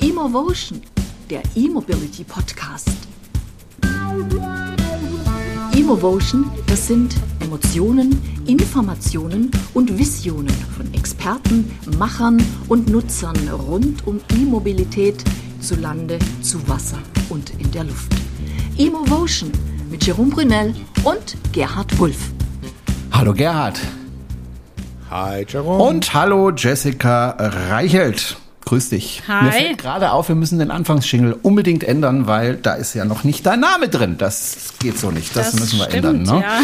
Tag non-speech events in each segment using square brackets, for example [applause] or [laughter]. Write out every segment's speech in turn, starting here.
Emotion, der E-Mobility Podcast. Emotion, das sind Emotionen, Informationen und Visionen von Experten, Machern und Nutzern rund um E-Mobilität zu Lande, zu Wasser und in der Luft. Emotion Jerome Brunel und Gerhard Wulff. Hallo Gerhard. Hi Jerome. Und hallo Jessica Reichelt. Grüß dich. Hi. Mir fällt gerade auf, wir müssen den Anfangsschingel unbedingt ändern, weil da ist ja noch nicht dein Name drin. Das geht so nicht. Das, Das müssen wir stimmt, ändern. Ne? ja.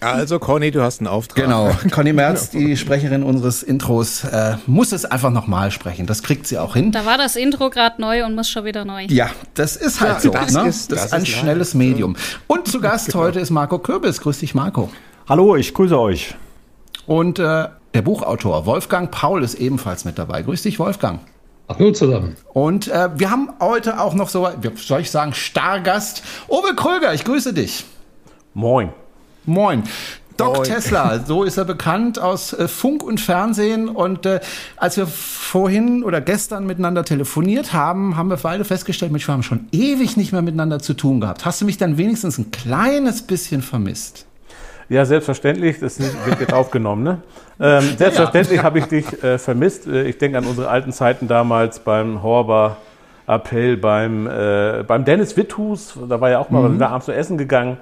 Also Conny, du hast einen Auftrag. Genau. Conny Merz, die Sprecherin unseres Intros, äh, muss es einfach nochmal sprechen. Das kriegt sie auch hin. Da war das Intro gerade neu und muss schon wieder neu. Ja, das ist halt Ja, so. das ne? ist- das das ist ein ist schnelles so. Medium. Und zu Gast heute ist Marco Kürbis. Grüß dich, Marco. Hallo, ich grüße euch. Und äh, der Buchautor Wolfgang Paul ist ebenfalls mit dabei. Grüß dich, Wolfgang. Hallo zusammen. Und äh, wir haben heute auch noch so, wie soll ich sagen, Stargast. Owe Kröger, ich grüße dich. Moin. Moin. Doc. Tesla, so ist er bekannt aus äh, Funk und Fernsehen. Und äh, als wir vorhin oder gestern miteinander telefoniert haben, haben wir beide festgestellt, Mensch, wir haben schon ewig nicht mehr miteinander zu tun gehabt. Hast du mich dann wenigstens ein kleines bisschen vermisst? Ja, selbstverständlich, das wird jetzt aufgenommen. Ne? Ähm, selbstverständlich habe ich dich äh, vermisst. Äh, Ich denke an unsere alten Zeiten damals beim Horber Appell, beim, äh, beim Dennis Witthus. Da war ja auch mal, da abends zu essen gegangen.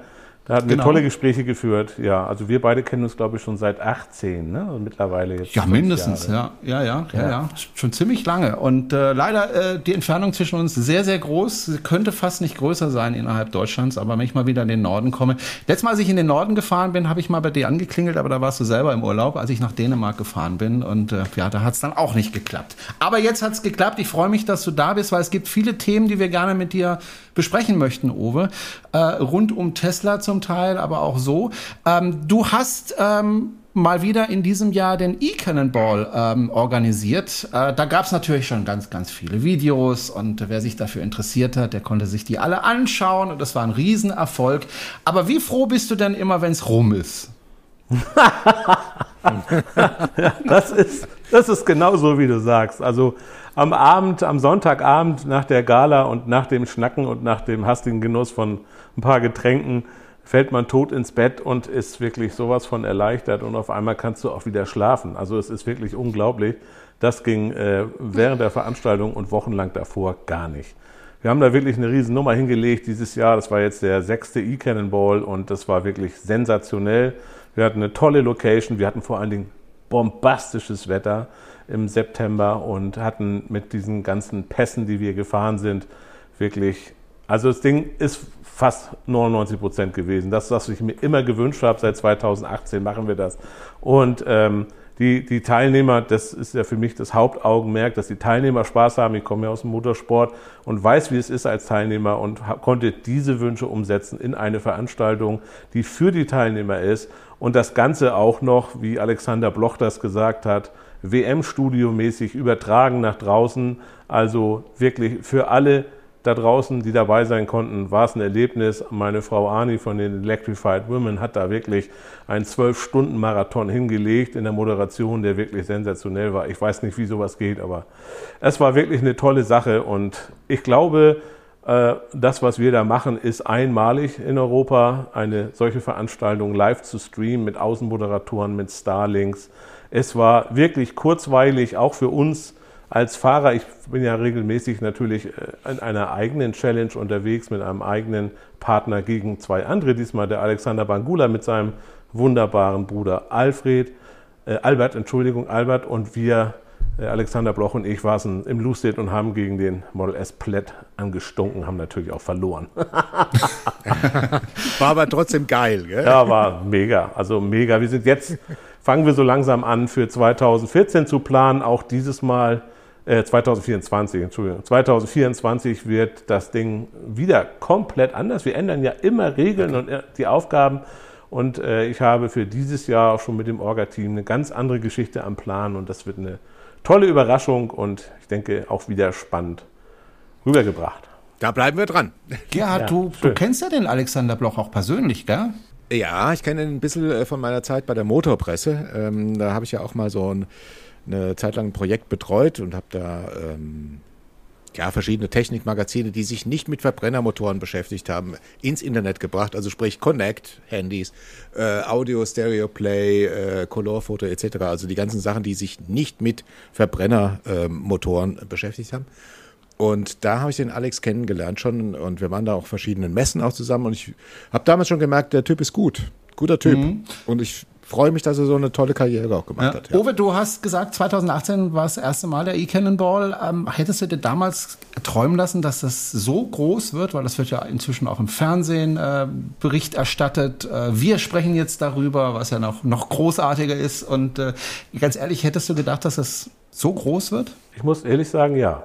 Da hatten wir Genau. tolle Gespräche geführt. Ja, also wir beide kennen uns, glaube ich, schon seit 18, ne? Und mittlerweile jetzt. Ja, mindestens, ja. Ja, ja, ja, ja, Ja. Schon ziemlich lange. Und äh, leider äh, die Entfernung zwischen uns sehr, sehr groß. Sie könnte fast nicht größer sein innerhalb Deutschlands, aber wenn ich mal wieder in den Norden komme. Letztes Mal, als ich in den Norden gefahren bin, habe ich mal bei dir angeklingelt, aber da warst du selber im Urlaub, als ich nach Dänemark gefahren bin. Und äh, ja, da hat es dann auch nicht geklappt. Aber jetzt hat es geklappt. Ich freue mich, dass du da bist, weil es gibt viele Themen, die wir gerne mit dir besprechen möchten, Owe. Äh, rund um Tesla zum Teil, aber auch so. Ähm, du hast ähm, mal wieder in diesem Jahr den E-Cannonball ähm, organisiert. Äh, da gab es natürlich schon ganz, ganz viele Videos und wer sich dafür interessiert hat, der konnte sich die alle anschauen und das war ein Riesenerfolg. Aber wie froh bist du denn immer, wenn es rum ist? [laughs] Das ist, das ist genau so, wie du sagst. Also am Abend, am Sonntagabend nach der Gala und nach dem Schnacken und nach dem hastigen Genuss von ein paar Getränken fällt man tot ins Bett und ist wirklich sowas von erleichtert und auf einmal kannst du auch wieder schlafen. Also es ist wirklich unglaublich. Das ging äh, während der Veranstaltung und wochenlang davor gar nicht. Wir haben da wirklich eine riesen Nummer hingelegt dieses Jahr. Das war jetzt der sechste E-Cannonball und das war wirklich sensationell. Wir hatten eine tolle Location. Wir hatten vor allen Dingen bombastisches Wetter im September und hatten mit diesen ganzen Pässen, die wir gefahren sind, wirklich, also das Ding ist fast 99 Prozent gewesen. Das, was ich mir immer gewünscht habe, seit 2018 machen wir das. Und ähm, die, die Teilnehmer, das ist ja für mich das Hauptaugenmerk, dass die Teilnehmer Spaß haben. Ich komme ja aus dem Motorsport und weiß, wie es ist als Teilnehmer und konnte diese Wünsche umsetzen in eine Veranstaltung, die für die Teilnehmer ist und das Ganze auch noch, wie Alexander Bloch das gesagt hat, WM-Studio-mäßig übertragen nach draußen. Also wirklich für alle da draußen, die dabei sein konnten, war es ein Erlebnis. Meine Frau Ani von den Electrified Women hat da wirklich einen Zwölf-Stunden-Marathon hingelegt in der Moderation, der wirklich sensationell war. Ich weiß nicht, wie sowas geht, aber es war wirklich eine tolle Sache und ich glaube, äh, das, was wir da machen, ist einmalig in Europa, eine solche Veranstaltung live zu streamen mit Außenmoderatoren, mit Starlinks. Es war wirklich kurzweilig, auch für uns als Fahrer. Ich bin ja regelmäßig natürlich äh, in einer eigenen Challenge unterwegs mit einem eigenen Partner gegen zwei andere. Diesmal der Alexander Bangula mit seinem wunderbaren Bruder Alfred, äh, Albert, Entschuldigung, Albert und wir, äh, Alexander Bloch und ich, waren im Lucid und haben gegen den Model S Plaid angestunken, haben natürlich auch verloren. [laughs] War aber trotzdem geil, gell? Ja, war mega. Also mega. Wir sind jetzt, fangen wir so langsam an für 2014 zu planen. Auch dieses Mal, äh, 2024, Entschuldigung. 2024 wird das Ding wieder komplett anders. Wir ändern ja immer Regeln und äh, die Aufgaben. Und äh, ich habe für dieses Jahr auch schon mit dem Orga-Team eine ganz andere Geschichte am Plan. Und das wird eine tolle Überraschung und ich denke auch wieder spannend rübergebracht. Da bleiben wir dran. Gerhard, Ja, du, du kennst ja den Alexander Bloch auch persönlich, gell? Ja, ich kenne ihn ein bisschen äh, von meiner Zeit bei der Motorpresse. Ähm, da habe ich ja auch mal so ein, eine Zeit lang ein Projekt betreut und habe da ähm, ja, verschiedene Technikmagazine, die sich nicht mit Verbrennermotoren beschäftigt haben, ins Internet gebracht. Also sprich Connect, Handys, äh, Audio, Stereo Play, äh, Colorfoto etc. Also die ganzen Sachen, die sich nicht mit Verbrennermotoren beschäftigt haben. Und da habe ich den Alex kennengelernt schon und wir waren da auch verschiedenen Messen auch zusammen und ich habe damals schon gemerkt, der Typ ist gut, guter Typ. Und ich freue mich, dass er so eine tolle Karriere auch gemacht Ja. hat. Ja. Owe, du hast gesagt, 2018 war das erste Mal der E-Cannonball. Ähm, hättest du dir damals träumen lassen, dass das so groß wird? Weil das wird ja inzwischen auch im Fernsehen äh, Bericht erstattet. Äh, wir sprechen jetzt darüber, was ja noch, noch großartiger ist. Und äh, ganz ehrlich, hättest du gedacht, dass das so groß wird? Ich muss ehrlich sagen, ja.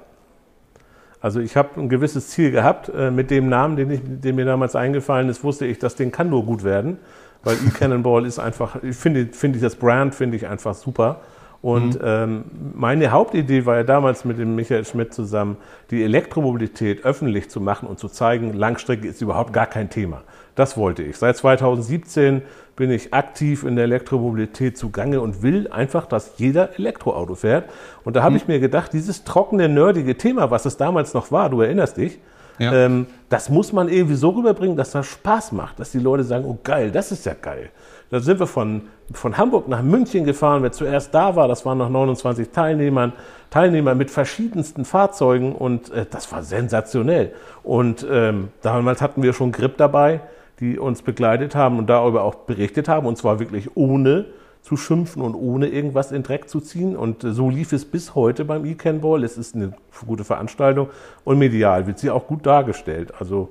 Also ich habe ein gewisses Ziel gehabt. Äh, mit dem Namen, den, ich, den mir damals eingefallen ist, wusste ich, das Ding kann nur gut werden. Weil [laughs] E-Cannonball ist einfach, ich finde, finde ich das Brand finde ich einfach super. Und ähm, meine Hauptidee war ja damals mit dem Michael Schmidt zusammen, die Elektromobilität öffentlich zu machen und zu zeigen, Langstrecke ist überhaupt gar kein Thema. Das wollte ich. Seit 2017 bin ich aktiv in der Elektromobilität zugange und will einfach, dass jeder Elektroauto fährt. Und da habe ich mir gedacht, dieses trockene, nerdige Thema, was es damals noch war, du erinnerst dich, Ähm, das muss man irgendwie so rüberbringen, dass das Spaß macht, dass die Leute sagen, oh geil, das ist ja geil. Da sind wir von, von Hamburg nach München gefahren, wer zuerst da war, das waren noch 29 Teilnehmern, Teilnehmer mit verschiedensten Fahrzeugen und äh, das war sensationell. Und ähm, damals hatten wir schon Grip dabei, die uns begleitet haben und darüber auch berichtet haben und zwar wirklich ohne zu schimpfen und ohne irgendwas in Dreck zu ziehen. Und äh, so lief es bis heute beim E-Can-Ball. Es ist eine gute Veranstaltung und medial wird sie auch gut dargestellt. Also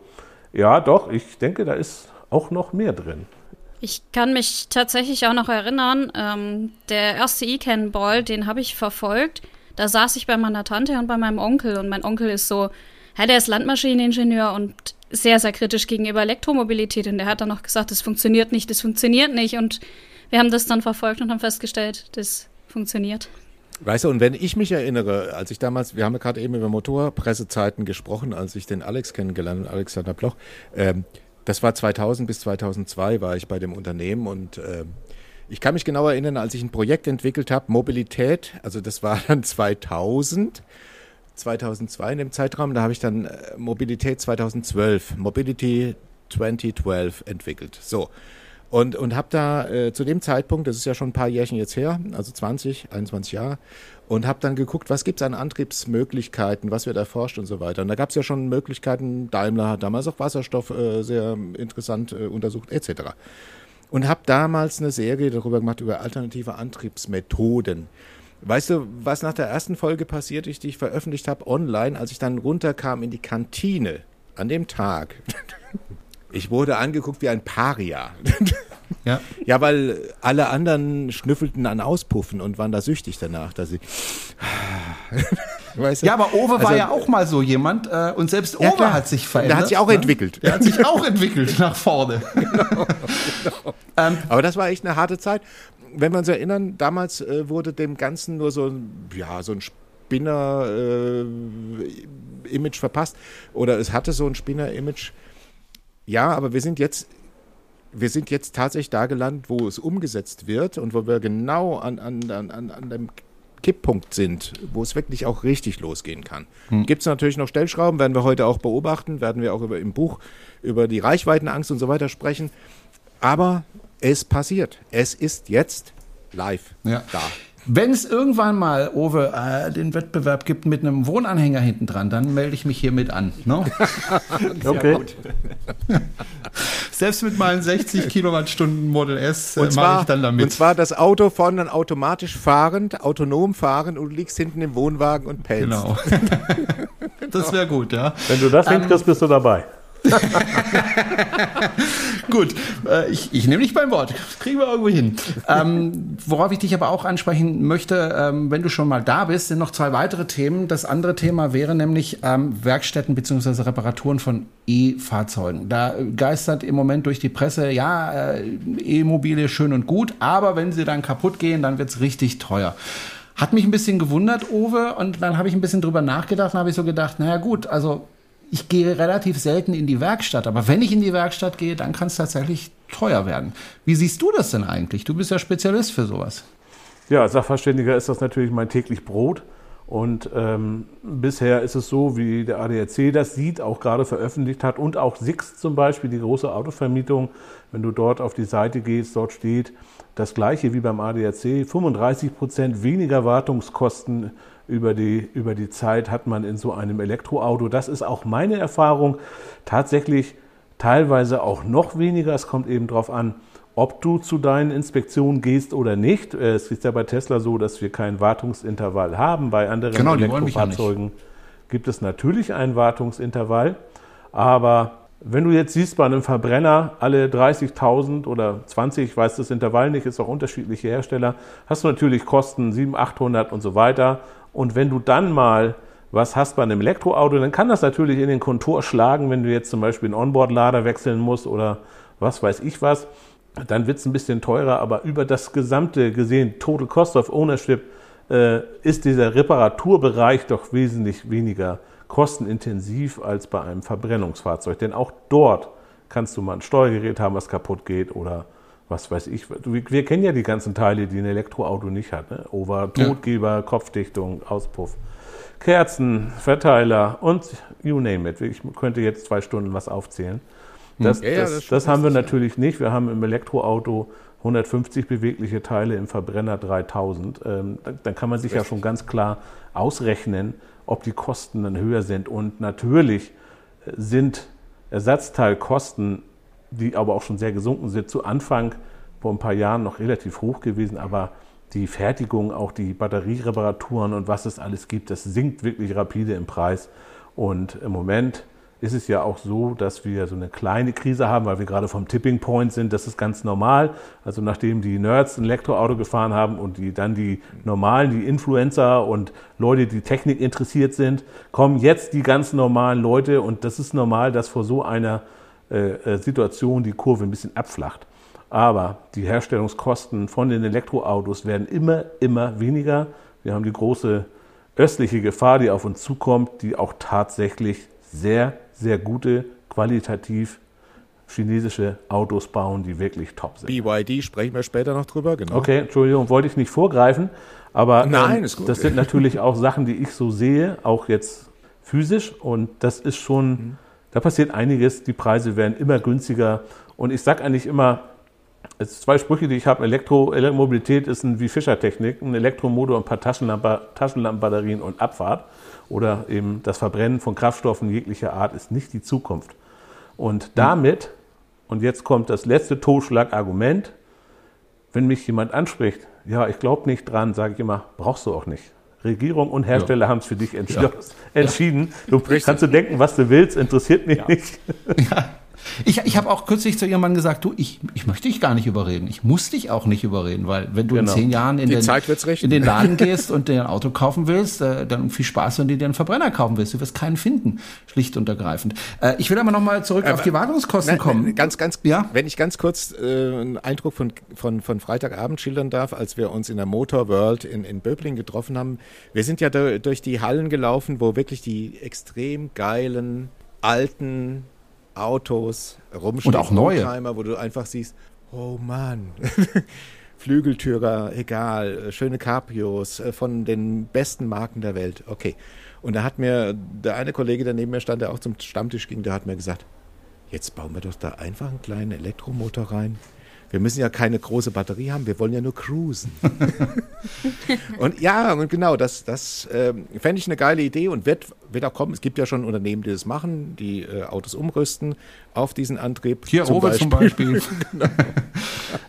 ja, doch, ich denke, da ist auch noch mehr drin. Ich kann mich tatsächlich auch noch erinnern, ähm, der erste E-Can-Ball, den habe ich verfolgt. Da saß ich bei meiner Tante und bei meinem Onkel und mein Onkel ist so, ja, der ist Landmaschineningenieur und sehr, sehr kritisch gegenüber Elektromobilität und der hat dann noch gesagt, das funktioniert nicht, das funktioniert nicht und wir haben das dann verfolgt und haben festgestellt, das funktioniert. Weißt du, und wenn ich mich erinnere, als ich damals, wir haben ja gerade eben über Motorpressezeiten gesprochen, als ich den Alex kennengelernt habe, Alexander Bloch, ähm, das war 2000 bis 2002 war ich bei dem Unternehmen und ähm, ich kann mich genau erinnern, als ich ein Projekt entwickelt habe, Mobilität, also das war [laughs] dann 2000, 2002 in dem Zeitraum, da habe ich dann äh, Mobilität 2012, Mobility 2012 entwickelt. So. Und, und habe da äh, zu dem Zeitpunkt, das ist ja schon ein paar Jährchen jetzt her, also 20, 21 Jahre, und habe dann geguckt, was gibt es an Antriebsmöglichkeiten, was wird erforscht und so weiter. Und da gab es ja schon Möglichkeiten, Daimler hat damals auch Wasserstoff äh, sehr interessant äh, untersucht, etc. Und habe damals eine Serie darüber gemacht, über alternative Antriebsmethoden. Weißt du, was nach der ersten Folge passiert ist, die ich veröffentlicht habe online, als ich dann runterkam in die Kantine an dem Tag? [laughs] Ich wurde angeguckt wie ein Paria. [laughs] Ja. Ja, weil alle anderen schnüffelten an Auspuffen und waren da süchtig danach, dass sie. [sighs] Weißt du? Ja, aber Owe war Also- ja auch mal so jemand äh, und selbst Ja, Owe klar. hat sich Der verändert. hat sich auch ne? entwickelt. Der hat sich [laughs] auch entwickelt nach vorne. [laughs] Aber das war echt eine harte Zeit. Wenn wir uns erinnern, damals äh, wurde dem Ganzen nur so ein, ja, so ein Spinner-Image verpasst. Oder es hatte so ein Spinner-Image. Ja, aber wir sind jetzt. Wir sind jetzt tatsächlich da gelandet, wo es umgesetzt wird und wo wir genau an, an, an, an dem Kipppunkt sind, wo es wirklich auch richtig losgehen kann. Gibt es natürlich noch Stellschrauben, werden wir heute auch beobachten, werden wir auch über, im Buch über die Reichweitenangst und so weiter sprechen. Aber es passiert. Es ist jetzt live Ja. da. Wenn es irgendwann mal, Owe, äh, den Wettbewerb gibt mit einem Wohnanhänger hinten dran, dann melde ich mich hiermit an. Ne? [laughs] [laughs] Okay. [laughs] Selbst mit meinen 60 Kilowattstunden Model S äh, Und mache zwar, ich dann damit. und zwar das Auto vorne dann automatisch fahrend, autonom fahrend und du liegst hinten im Wohnwagen und pelzt. genau. das wäre gut, ja. Wenn du das hinkriegst, bist du dabei. [laughs] Gut, äh, ich, ich nehme dich beim Wort. Kriegen wir irgendwo hin. ähm, worauf ich dich aber auch ansprechen möchte, ähm, wenn du schon mal da bist, sind noch zwei weitere Themen. Das andere Thema wäre nämlich ähm, Werkstätten bzw. Reparaturen von E-Fahrzeugen. Da geistert im Moment durch die Presse, ja, äh, E-Mobile schön und gut, aber wenn sie dann kaputt gehen, dann wird's richtig teuer. Hat mich ein bisschen gewundert, Owe, und dann habe ich ein bisschen drüber nachgedacht und habe ich so gedacht, naja gut, also ich gehe relativ selten in die Werkstatt, aber wenn ich in die Werkstatt gehe, dann kann es tatsächlich teuer werden. Wie siehst du das denn eigentlich? Du bist ja Spezialist für sowas. Ja, als Sachverständiger ist das natürlich mein täglich Brot. Und ähm, bisher ist es so, wie der ADAC das sieht, auch gerade veröffentlicht hat und auch Six zum Beispiel, die große Autovermietung, wenn du dort auf die Seite gehst, dort steht das gleiche wie beim ADAC, 35 Prozent weniger Wartungskosten über die, über die Zeit hat man in so einem Elektroauto. Das ist auch meine Erfahrung. Tatsächlich teilweise auch noch weniger. Es kommt eben darauf an, ob du zu deinen Inspektionen gehst oder nicht. Äh, es ist ja bei Tesla so, dass wir kein Wartungsintervall haben. Bei anderen genau, Elektrofahrzeugen gibt es natürlich ein Wartungsintervall. Aber wenn du jetzt siehst, bei einem Verbrenner alle 30.000 oder 20, ich weiß das Intervall nicht, ist auch unterschiedliche Hersteller, hast du natürlich Kosten 700, 800 und so weiter. Und wenn du dann mal was hast bei einem Elektroauto, dann kann das natürlich in den Kontur schlagen, wenn du jetzt zum Beispiel einen Onboard-Lader wechseln musst oder was weiß ich was. Dann wird es ein bisschen teurer, aber über das gesamte gesehen, Total Cost of Ownership, äh, ist dieser Reparaturbereich doch wesentlich weniger kostenintensiv als bei einem Verbrennungsfahrzeug. Denn auch dort kannst du mal ein Steuergerät haben, was kaputt geht oder was weiß ich. Wir kennen ja die ganzen Teile, die ein Elektroauto nicht hat. Ne? Over, Totgeber, ja. Kopfdichtung, Auspuff. Kerzen, Verteiler und you name it. Ich könnte jetzt zwei Stunden was aufzählen. Hm. Das, ja, ja, das, das, das haben wir natürlich nicht. Wir haben im Elektroauto 150 bewegliche Teile, im Verbrenner 3000. Ähm, dann kann man sich Richtig. ja schon ganz klar ausrechnen, ob die Kosten dann höher sind. Und natürlich sind Ersatzteilkosten die aber auch schon sehr gesunken sind, zu Anfang vor ein paar Jahren noch relativ hoch gewesen, aber die Fertigung, auch die Batteriereparaturen und was es alles gibt, das sinkt wirklich rapide im Preis. Und im Moment ist es ja auch so, dass wir so eine kleine Krise haben, weil wir gerade vom Tipping Point sind. Das ist ganz normal. Also nachdem die Nerds ein Elektroauto gefahren haben und die dann die normalen, die Influencer und Leute, die Technik interessiert sind, kommen jetzt die ganz normalen Leute und das ist normal, dass vor so einer äh, äh, Situation die Kurve ein bisschen abflacht. Aber die Herstellungskosten von den Elektroautos werden immer, immer weniger. Wir haben die große östliche Gefahr, die auf uns zukommt, die auch tatsächlich sehr, sehr gute, qualitativ chinesische Autos bauen, die wirklich top sind. BYD sprechen wir später noch drüber, genau. Okay, Entschuldigung, wollte ich nicht vorgreifen, aber Nein, ähm, ist gut. das sind natürlich auch Sachen, die ich so sehe, auch jetzt physisch und das ist schon mhm. Da passiert einiges, die Preise werden immer günstiger. Und ich sage eigentlich immer, es sind zwei Sprüche, die ich habe. Elektro, Elektromobilität ist ein wie Fischertechnik, ein Elektromotor, ein paar Taschenlampen, Taschenlampenbatterien und Abfahrt. Oder eben das Verbrennen von Kraftstoffen jeglicher Art ist nicht die Zukunft. Und damit, und jetzt kommt das letzte Totschlagargument, wenn mich jemand anspricht, ja, ich glaube nicht dran, sage ich immer, brauchst du auch nicht. Regierung und Hersteller ja. haben es für dich entschieden. Du kannst du denken, was du willst, interessiert mich nicht. [laughs] Ja. Ich, ich habe auch kürzlich zu ihrem Mann gesagt, du, ich, ich möchte dich gar nicht überreden. Ich muss dich auch nicht überreden, weil wenn du genau. in zehn Jahren in den, in den, Laden gehst und dir ein Auto kaufen willst, äh, dann viel Spaß, wenn du dir einen Verbrenner kaufen willst. Du wirst keinen finden, schlicht und ergreifend. Äh, ich will aber nochmal zurück aber, auf die Wartungskosten nein, kommen. Ganz, ganz, ja? wenn ich ganz kurz äh, einen Eindruck von, von, von Freitagabend schildern darf, als wir uns in der Motor World in, in Böbling getroffen haben. Wir sind ja durch die Hallen gelaufen, wo wirklich die extrem geilen alten Autos rumstehen. Und auch neue. Oldtimer, wo du einfach siehst, oh Mann. [laughs] Flügeltürer, egal, schöne Cabrios äh, von den besten Marken der Welt. Okay. Und da hat mir der eine Kollege, der neben mir stand, der auch zum Stammtisch ging, der hat mir gesagt, jetzt bauen wir doch da einfach einen kleinen Elektromotor rein wir müssen ja keine große Batterie haben, wir wollen ja nur cruisen. [laughs] und ja, und genau, das, das äh, fände ich eine geile Idee und wird, wird auch kommen. Es gibt ja schon Unternehmen, die das machen, die äh, Autos umrüsten auf diesen Antrieb. Hier zum Owe zum Beispiel. [laughs] genau. [laughs]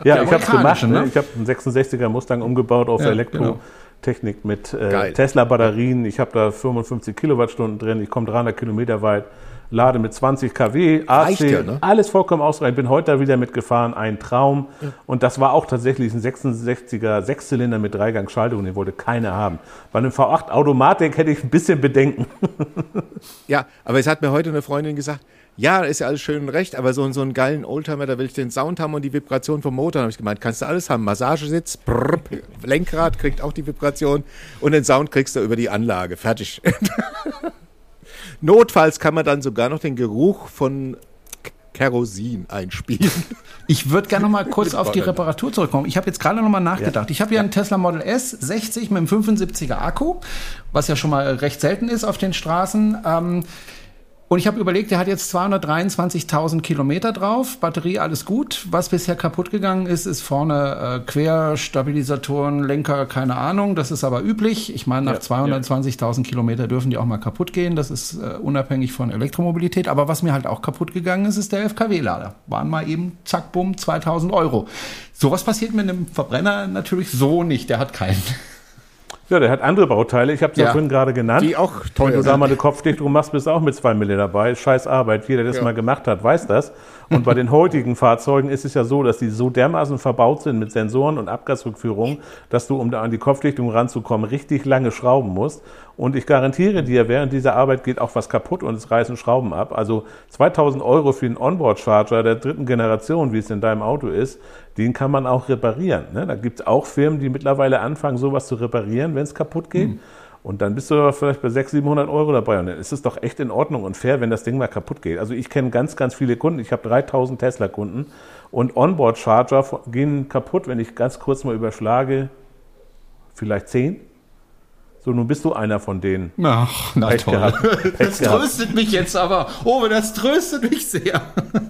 Ja, ich habe es gemacht. Ne? Ich habe einen 66er Mustang umgebaut auf ja, Elektrotechnik genau. mit äh, Tesla-Batterien. Ich habe da 55 Kilowattstunden drin. Ich komme 300 Kilometer weit lade mit 20 kW, AC, ja, ne? alles vollkommen ausreichend. Bin heute da wieder mitgefahren, ein Traum. Ja. Und das war auch tatsächlich ein 66er Sechszylinder mit Dreigang-Schaltung, den wollte keiner haben. Bei einem V8 Automatik hätte ich ein bisschen Bedenken. ja, aber es hat mir heute eine Freundin gesagt, ja, ist ja alles schön und recht, aber so, so einen geilen Oldtimer, da will ich den Sound haben und die Vibration vom Motor. Da habe ich gemeint, kannst du alles haben. Massagesitz, brrr, Lenkrad kriegt auch die Vibration und den Sound kriegst du über die Anlage. Fertig. [laughs] Notfalls kann man dann sogar noch den Geruch von Kerosin einspielen. [laughs] Ich würde gerne noch mal kurz auf die Reparatur zurückkommen. Ich habe jetzt gerade noch mal nachgedacht. Ja. Ich habe ja einen Tesla Model S 60 mit einem 75er Akku, was ja schon mal recht selten ist auf den Straßen. Ähm, und ich habe überlegt, der hat jetzt 223.000 Kilometer drauf, Batterie alles gut. Was bisher kaputt gegangen ist, ist vorne äh, Querstabilisatoren, Lenker, keine Ahnung. Das ist aber üblich. Ich meine, nach ja, 220.000 ja. Kilometer dürfen die auch mal kaputt gehen. Das ist äh, unabhängig von Elektromobilität. Aber was mir halt auch kaputt gegangen ist, ist der FKW-Lader. Waren mal eben, zack, bumm, 2.000 Euro. Sowas passiert mit einem Verbrenner natürlich so nicht. Der hat keinen. Ja, der hat andere Bauteile. Ich habe sie ja vorhin gerade genannt. Die auch teuer Wenn du da mal eine Kopfdichtung machst, bist du auch mit zwei Mille dabei. Scheiß Arbeit. Jeder, der das ja. mal gemacht hat, weiß das. Und bei den heutigen Fahrzeugen ist es ja so, dass die so dermaßen verbaut sind mit Sensoren und Abgasrückführungen, dass du, um da an die Kopfdichtung ranzukommen, richtig lange schrauben musst. Und ich garantiere dir, während dieser Arbeit geht auch was kaputt und es reißen Schrauben ab. Also 2000 Euro für einen Onboard-Charger der dritten Generation, wie es in deinem Auto ist, den kann man auch reparieren. Ne? Da gibt es auch Firmen, die mittlerweile anfangen, sowas zu reparieren, wenn es kaputt geht. Mhm. Und dann bist du vielleicht bei 600, 700 Euro dabei. Und dann ist es doch echt in Ordnung und fair, wenn das Ding mal kaputt geht. Also ich kenne ganz, ganz viele Kunden. Ich habe 3000 Tesla-Kunden. Und Onboard-Charger gehen kaputt, wenn ich ganz kurz mal überschlage, vielleicht 10. So, nun bist du einer von denen. Ach, na Pech toll. Gehabt. [laughs] Das tröstet mich jetzt aber. Oh, das tröstet mich sehr.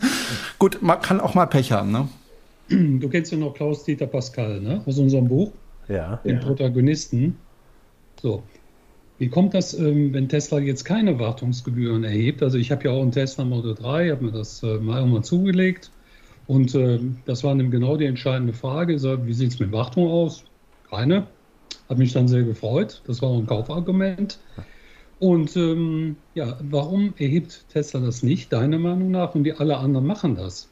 [laughs] Gut, man kann auch mal Pech haben, ne? Du kennst ja noch Klaus-Dieter Pascal, ne? Aus unserem Buch. Ja. Den ja. Protagonisten. So, wie kommt das, ähm, wenn Tesla jetzt keine Wartungsgebühren erhebt? Also ich habe ja auch einen Tesla Model 3, habe mir das äh, mal irgendwann zugelegt. Und äh, das war dann genau die entscheidende Frage. Wie sieht es mit Wartung aus? Keine. Hat mich dann sehr gefreut. Das war auch ein Kaufargument. Und ähm, ja, warum erhebt Tesla das nicht, deiner Meinung nach? Und die alle anderen machen das.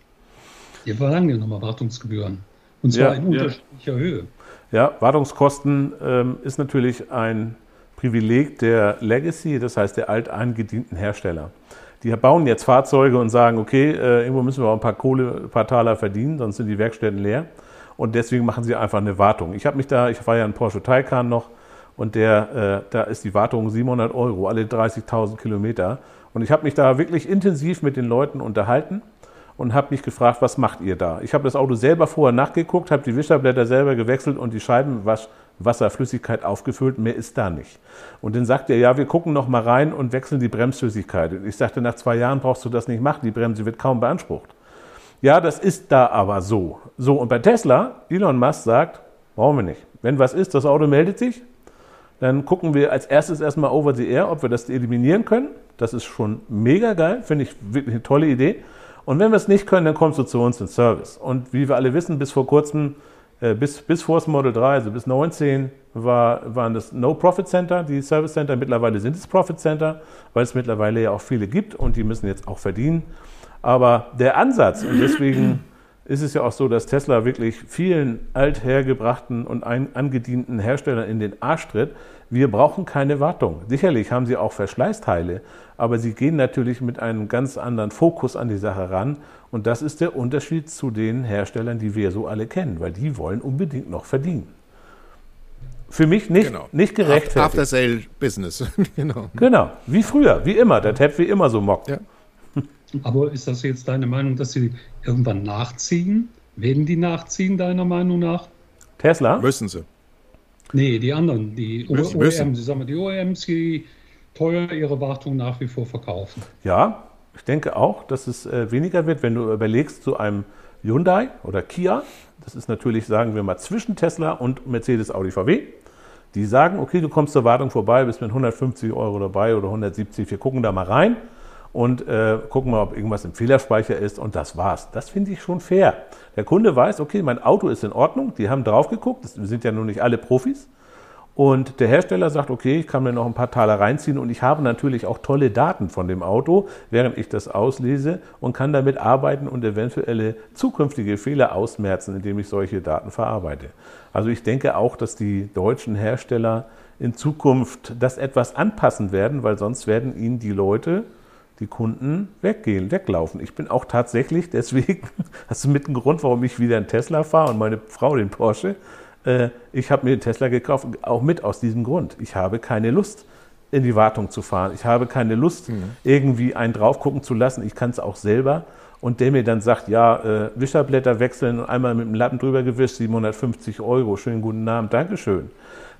Die verlangen ja nochmal Wartungsgebühren. Und zwar ja, in unterschiedlicher ja. Höhe. Ja, Wartungskosten ähm, ist natürlich ein Privileg der Legacy, das heißt der alteingedienten Hersteller. Die bauen jetzt Fahrzeuge und sagen, okay, äh, irgendwo müssen wir auch ein paar Kohle, ein paar Taler verdienen, sonst sind die Werkstätten leer. Und deswegen machen sie einfach eine Wartung. Ich habe mich da, ich war ja in Porsche Taycan noch und der, äh, da ist die Wartung 700 Euro, alle 30.000 Kilometer. Und ich habe mich da wirklich intensiv mit den Leuten unterhalten und habe mich gefragt, was macht ihr da? Ich habe das Auto selber vorher nachgeguckt, habe die Wischerblätter selber gewechselt und die Scheibenwasch Wasserflüssigkeit aufgefüllt, mehr ist da nicht. Und dann sagt er, ja, wir gucken noch mal rein und wechseln die Bremsflüssigkeit. Und ich sagte, nach zwei Jahren brauchst du das nicht machen, die Bremse wird kaum beansprucht. Ja, das ist da aber so. So, und bei Tesla, Elon Musk sagt, brauchen wir nicht. Wenn was ist, das Auto meldet sich, dann gucken wir als erstes erstmal over the air, ob wir das eliminieren können. Das ist schon mega geil, finde ich wirklich eine tolle Idee. Und wenn wir es nicht können, dann kommst du zu uns ins Service. Und wie wir alle wissen, bis vor kurzem bis, bis vor das Model 3, also bis 19, war, waren das No-Profit Center, die Service Center. Mittlerweile sind es Profit Center, weil es mittlerweile ja auch viele gibt und die müssen jetzt auch verdienen. Aber der Ansatz, und deswegen [clears throat] ist es ja auch so, dass Tesla wirklich vielen althergebrachten und angedienten Herstellern in den Arsch tritt. Wir brauchen keine Wartung. Sicherlich haben sie auch Verschleißteile, aber sie gehen natürlich mit einem ganz anderen Fokus an die Sache ran. Und das ist der Unterschied zu den Herstellern, die wir so alle kennen, weil die wollen unbedingt noch verdienen. Für mich nicht, genau. nicht gerechtfertigt. After Sale Business. [laughs] genau. genau, wie früher, wie immer. Der Tab wie immer so mockt. Ja. Aber ist das jetzt deine Meinung, dass sie irgendwann nachziehen? Werden die nachziehen, deiner Meinung nach? Tesla? Müssen sie. Nee, die anderen, die müssen, OEMs, die OEMs, die teuer ihre Wartung nach wie vor verkaufen. Ja, ich denke auch, dass es äh, weniger wird, wenn du überlegst zu einem Hyundai oder Kia. Das ist natürlich, sagen wir mal, zwischen Tesla und Mercedes Audi VW. Die sagen, okay, du kommst zur Wartung vorbei, bist mit 150 Euro dabei oder 170, wir gucken da mal rein und äh, gucken mal, ob irgendwas im Fehlerspeicher ist und das war's. Das finde ich schon fair. Der Kunde weiß, okay, mein Auto ist in Ordnung, die haben drauf geguckt, wir sind ja nun nicht alle Profis. Und der Hersteller sagt, okay, ich kann mir noch ein paar Taler reinziehen und ich habe natürlich auch tolle Daten von dem Auto, während ich das auslese und kann damit arbeiten und eventuelle zukünftige Fehler ausmerzen, indem ich solche Daten verarbeite. Also ich denke auch, dass die deutschen Hersteller in Zukunft das etwas anpassen werden, weil sonst werden ihnen die Leute die Kunden weggehen, weglaufen. Ich bin auch tatsächlich, deswegen, [laughs] das ist mit ein Grund, warum ich wieder einen Tesla fahre und meine Frau den Porsche. Äh, ich habe mir den Tesla gekauft, auch mit aus diesem Grund. Ich habe keine Lust, in die Wartung zu fahren. Ich habe keine Lust, mhm. irgendwie einen drauf gucken zu lassen. Ich kann es auch selber. Und der mir dann sagt, ja, äh, Wischerblätter wechseln und einmal mit dem Lappen drüber gewischt, 750 Euro, schönen guten Abend, Dankeschön.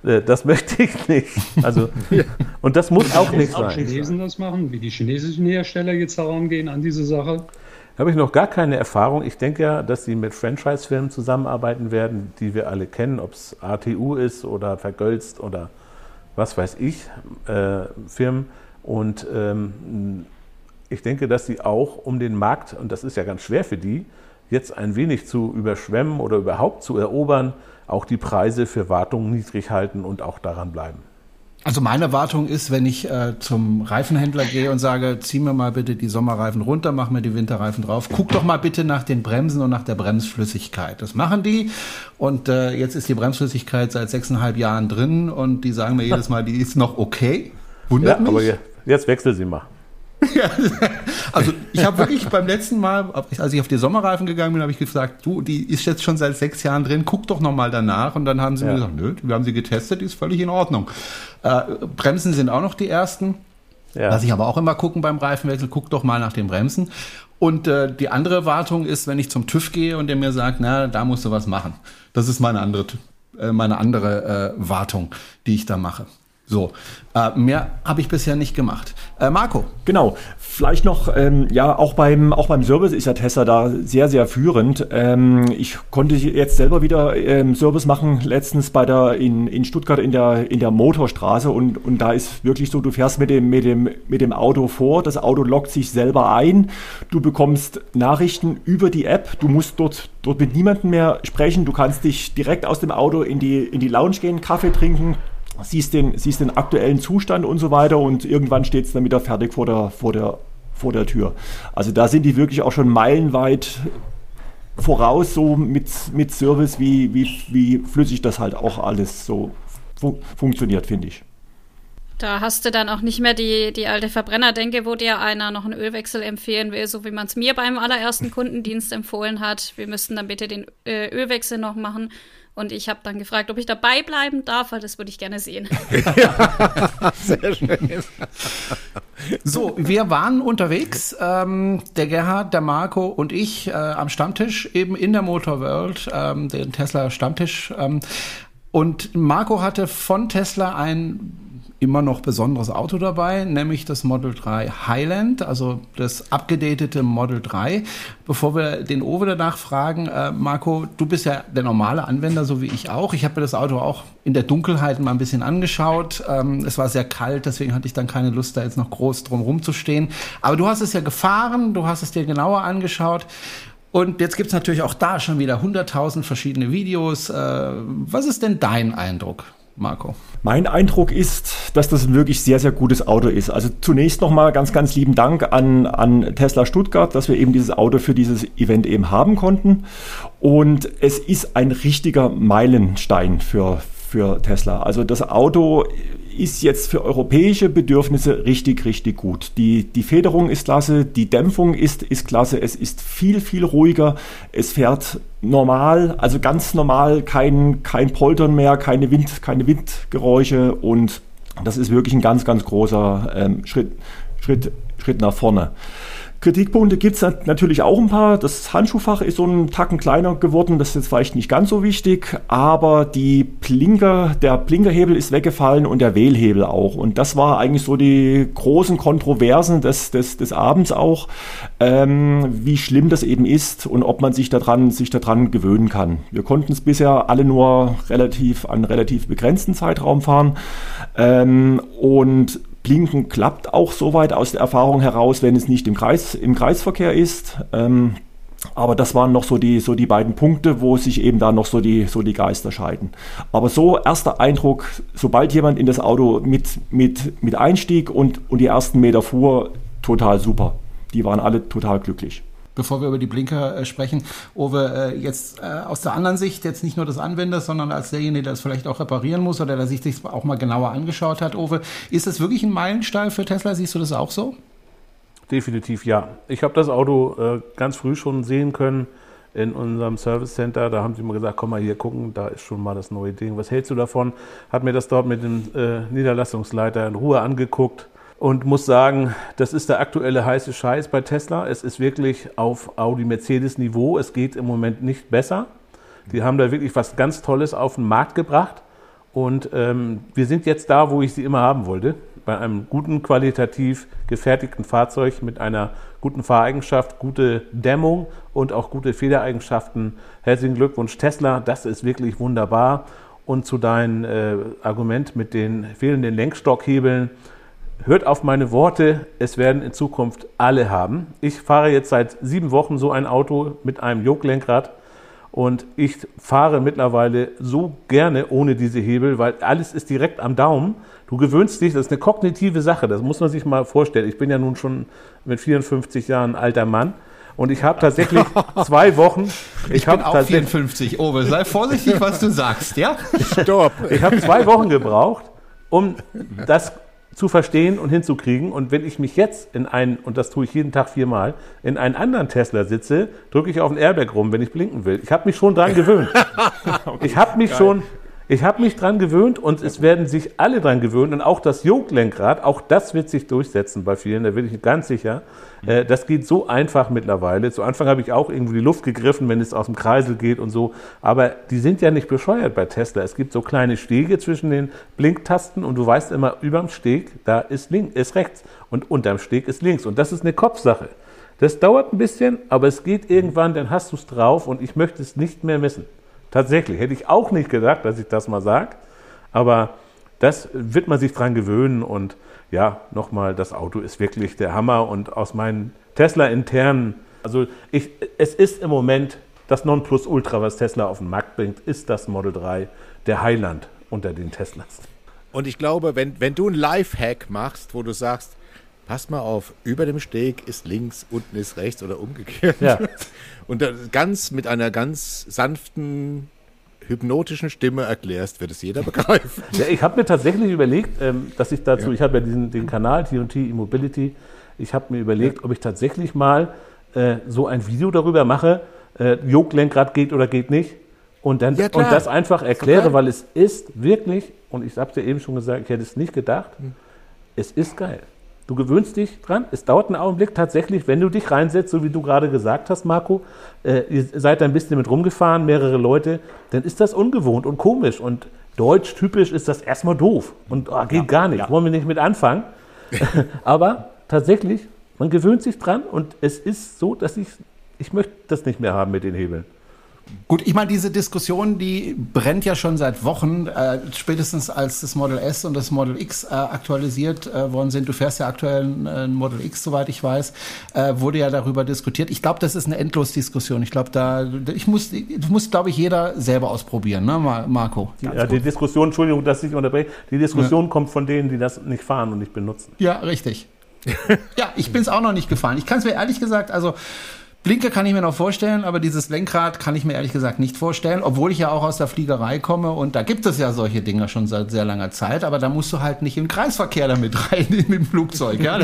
Äh, das [laughs] möchte ich nicht. Also, [laughs] ja. Und das muss auch nicht sein. Wie die Chinesen das machen, wie die chinesischen Hersteller jetzt herangehen an diese Sache? Habe ich noch gar keine Erfahrung. Ich denke ja, dass sie mit Franchise-Firmen zusammenarbeiten werden, die wir alle kennen, ob es ATU ist oder Vergölzt oder was weiß ich, äh, Firmen. Und ähm, ich denke, dass sie auch um den Markt, und das ist ja ganz schwer für die, jetzt ein wenig zu überschwemmen oder überhaupt zu erobern, auch die Preise für Wartung niedrig halten und auch daran bleiben. Also meine Erwartung ist, wenn ich äh, zum Reifenhändler gehe und sage, zieh mir mal bitte die Sommerreifen runter, mach mir die Winterreifen drauf, guck doch mal bitte nach den Bremsen und nach der Bremsflüssigkeit. Das machen die und äh, jetzt ist die Bremsflüssigkeit seit sechseinhalb Jahren drin und die sagen mir jedes [laughs] Mal, die ist noch okay. Wundert ja, mich. Aber jetzt wechsel sie mal. [laughs] also ich habe wirklich beim letzten Mal, als ich auf die Sommerreifen gegangen bin, habe ich gesagt, du, die ist jetzt schon seit sechs Jahren drin, guck doch nochmal danach. Und dann haben sie ja. mir gesagt, nö, wir haben sie getestet, die ist völlig in Ordnung. Äh, Bremsen sind auch noch die ersten. Ja. Was ich aber auch immer gucken beim Reifenwechsel, guck doch mal nach den Bremsen. Und äh, die andere Wartung ist, wenn ich zum TÜV gehe und der mir sagt, na, da musst du was machen. Das ist meine andere, äh, meine andere äh, Wartung, die ich da mache. So, äh, mehr habe ich bisher nicht gemacht. Äh, Marco. Genau. Vielleicht noch, ähm, ja, auch beim, auch beim Service ist ja Tesla da sehr, sehr führend. Ähm, ich konnte jetzt selber wieder ähm, Service machen, letztens bei der, in, in Stuttgart in der, in der Motorstraße und, und da ist wirklich so, du fährst mit dem, mit, dem, mit dem Auto vor, das Auto lockt sich selber ein, du bekommst Nachrichten über die App, du musst dort, dort mit niemandem mehr sprechen, du kannst dich direkt aus dem Auto in die, in die Lounge gehen, Kaffee trinken, siehst den, siehst den aktuellen Zustand und so weiter und irgendwann steht es dann wieder fertig vor der, vor, der, vor der Tür. Also da sind die wirklich auch schon meilenweit voraus, so mit, mit Service, wie, wie, wie flüssig das halt auch alles so fu funktioniert, finde ich. Da hast du dann auch nicht mehr die, die alte Verbrennerdenke, wo dir einer noch einen Ölwechsel empfehlen will, so wie man es mir beim allerersten Kundendienst empfohlen hat. Wir müssten dann bitte den äh, Ölwechsel noch machen. Und ich habe dann gefragt, ob ich dabei bleiben darf, weil das würde ich gerne sehen. [laughs] sehr schön. so, wir waren unterwegs, ähm, der Gerhard, der Marco und ich äh, am Stammtisch, eben in der Motor World, ähm, den Tesla Stammtisch. Ähm, und Marco hatte von Tesla ein immer noch besonderes Auto dabei, nämlich das Model 3 Highland, also das abgedatete Model 3. Bevor wir den Owe danach fragen, äh, Marco, du bist ja der normale Anwender, so wie ich auch. Ich habe mir das Auto auch in der Dunkelheit mal ein bisschen angeschaut. Ähm, es war sehr kalt, deswegen hatte ich dann keine Lust, da jetzt noch groß drum rumzustehen. Aber du hast es ja gefahren, du hast es dir genauer angeschaut. Und jetzt gibt's natürlich auch da schon wieder 100.000 verschiedene Videos. Äh, was ist denn dein Eindruck? Marco? Mein Eindruck ist, dass das ein wirklich sehr, sehr gutes Auto ist. Also zunächst nochmal ganz, ganz lieben Dank an, an Tesla Stuttgart, dass wir eben dieses Auto für dieses Event eben haben konnten. Und es ist ein richtiger Meilenstein für, für Tesla. Also das Auto ist jetzt für europäische Bedürfnisse richtig, richtig gut. Die, die Federung ist klasse, die Dämpfung ist, ist klasse, es ist viel, viel ruhiger, es fährt normal, also ganz normal, kein, kein Poltern mehr, keine, Wind, keine Windgeräusche und das ist wirklich ein ganz, ganz großer ähm, Schritt, Schritt, Schritt nach vorne. Kritikpunkte gibt es natürlich auch ein paar. Das Handschuhfach ist so ein Tacken kleiner geworden, das ist jetzt vielleicht nicht ganz so wichtig, aber die Blinker, der Blinkerhebel ist weggefallen und der Wählhebel auch. Und das war eigentlich so die großen Kontroversen des, des, des Abends auch, ähm, wie schlimm das eben ist und ob man sich daran, sich daran gewöhnen kann. Wir konnten es bisher alle nur relativ an relativ begrenzten Zeitraum fahren. Ähm, und Blinken klappt auch soweit aus der Erfahrung heraus, wenn es nicht im, Kreis, im Kreisverkehr ist. Ähm, aber das waren noch so die, so die beiden Punkte, wo sich eben da noch so die, so die Geister scheiden. Aber so erster Eindruck, sobald jemand in das Auto mit, mit, mit einstieg und, und die ersten Meter fuhr, total super. Die waren alle total glücklich bevor wir über die Blinker äh, sprechen. Owe, äh, jetzt äh, aus der anderen Sicht, jetzt nicht nur des Anwenders, sondern als derjenige, der das vielleicht auch reparieren muss oder der sich das auch mal genauer angeschaut hat. Owe, ist das wirklich ein Meilenstein für Tesla? Siehst du das auch so? Definitiv ja. Ich habe das Auto ganz früh schon sehen können, in unserem Service Center. Da haben sie mir gesagt, komm mal hier gucken, da ist schon mal das neue Ding. Was hältst du davon? Hat mir das dort mit dem Niederlassungsleiter in Ruhe angeguckt und muss sagen, das ist der aktuelle heiße Scheiß bei Tesla. Es ist wirklich auf Audi Mercedes Niveau. Es geht im Moment nicht besser. Die haben da wirklich was ganz Tolles auf den Markt gebracht. Und ähm, wir sind jetzt da, wo ich sie immer haben wollte. Bei einem guten, qualitativ gefertigten Fahrzeug mit einer guten Fahreigenschaft, gute Dämmung und auch gute Federeigenschaften. Herzlichen Glückwunsch, Tesla. Das ist wirklich wunderbar. Und zu deinem äh, Argument mit den fehlenden Lenkstockhebeln. Hört auf meine Worte, es werden in Zukunft alle haben. Ich fahre jetzt seit sieben Wochen so ein Auto mit einem Joglenkrad und ich fahre mittlerweile so gerne ohne diese Hebel, weil alles ist direkt am Daumen. Du gewöhnst dich, das ist eine kognitive Sache, das muss man sich mal vorstellen. Ich bin ja nun schon mit 54 Jahren alter Mann. Und ich habe tatsächlich [laughs] zwei Wochen. Ich, ich bin auch 54, Owe. Sei vorsichtig, was du sagst, ja? Stopp. Ich habe zwei Wochen gebraucht, um das zu verstehen und hinzukriegen. Und wenn ich mich jetzt in einen, und das tue ich jeden Tag viermal, in einen anderen Tesla sitze, drücke ich auf den Airbag rum, wenn ich blinken will. Ich habe mich schon dran gewöhnt. [laughs] okay, ich habe mich geil. schon ich habe mich dran gewöhnt und es werden sich alle dran gewöhnen und auch das Joglenkrad, auch das wird sich durchsetzen bei vielen, da bin ich ganz sicher. Äh, das geht so einfach mittlerweile. Zu Anfang habe ich auch irgendwo die Luft gegriffen, wenn es aus dem Kreisel geht und so. Aber die sind ja nicht bescheuert bei Tesla. Es gibt so kleine Stege zwischen den Blinktasten und du weißt immer, überm Steg, da ist links, ist rechts und unterm Steg ist links. Und das ist eine Kopfsache. Das dauert ein bisschen, aber es geht irgendwann, dann hast du es drauf und ich möchte es nicht mehr missen. Tatsächlich. Hätte ich auch nicht gedacht, dass ich das mal sage. Aber das wird man sich dran gewöhnen. Und ja, nochmal, das Auto ist wirklich der Hammer. Und aus meinen Tesla-internen, also ich, es ist im Moment das Nonplusultra, was Tesla auf den Markt bringt, ist das Model 3, der Highland unter den Teslas. Und ich glaube, wenn, wenn du einen Lifehack machst, wo du sagst, pass mal auf, über dem Steg ist links, unten ist rechts oder umgekehrt. Ja. [laughs] Und ganz mit einer ganz sanften, hypnotischen Stimme erklärst, wird es jeder begreifen. Ja, ich habe mir tatsächlich überlegt, ähm, dass ich dazu, ja. ich habe ja diesen, den Kanal T&T E-Mobility, ich habe mir überlegt, ja. ob ich tatsächlich mal äh, so ein Video darüber mache, äh, Joglenkrad geht oder geht nicht. Und, dann, und das einfach erkläre, weil es ist wirklich, und ich habe es ja eben schon gesagt, ich hätte es nicht gedacht, hm. es ist geil. Du gewöhnst dich dran. Es dauert einen Augenblick tatsächlich, wenn du dich reinsetzt, so wie du gerade gesagt hast, Marco. Äh, ihr seid ein bisschen mit rumgefahren, mehrere Leute. Dann ist das ungewohnt und komisch. Und deutsch typisch ist das erstmal doof. Und oh, geht ja, gar nicht. Ja. Wollen wir nicht mit anfangen. [laughs] Aber tatsächlich, man gewöhnt sich dran. Und es ist so, dass ich, ich möchte das nicht mehr haben mit den Hebeln. Gut, ich meine, diese Diskussion, die brennt ja schon seit Wochen, äh, spätestens als das Model S und das Model X äh, aktualisiert äh, worden sind. Du fährst ja aktuell ein Model X, soweit ich weiß, äh, wurde ja darüber diskutiert. Ich glaube, das ist eine Endlosdiskussion. Ich glaube, da, ich muss, ich muss, glaube ich, jeder selber ausprobieren, ne, Marco? Ja, die Diskussion, Entschuldigung, dass ich unterbreche, die Diskussion ja. kommt von denen, die das nicht fahren und nicht benutzen. Ja, richtig. [laughs] ja, ich bin es auch noch nicht gefahren. Ich kann es mir ehrlich gesagt, also Blinker kann ich mir noch vorstellen, aber dieses Lenkrad kann ich mir ehrlich gesagt nicht vorstellen, obwohl ich ja auch aus der Fliegerei komme und da gibt es ja solche Dinge schon seit sehr langer Zeit, aber da musst du halt nicht im Kreisverkehr damit [laughs] rein mit dem Flugzeug. Ja?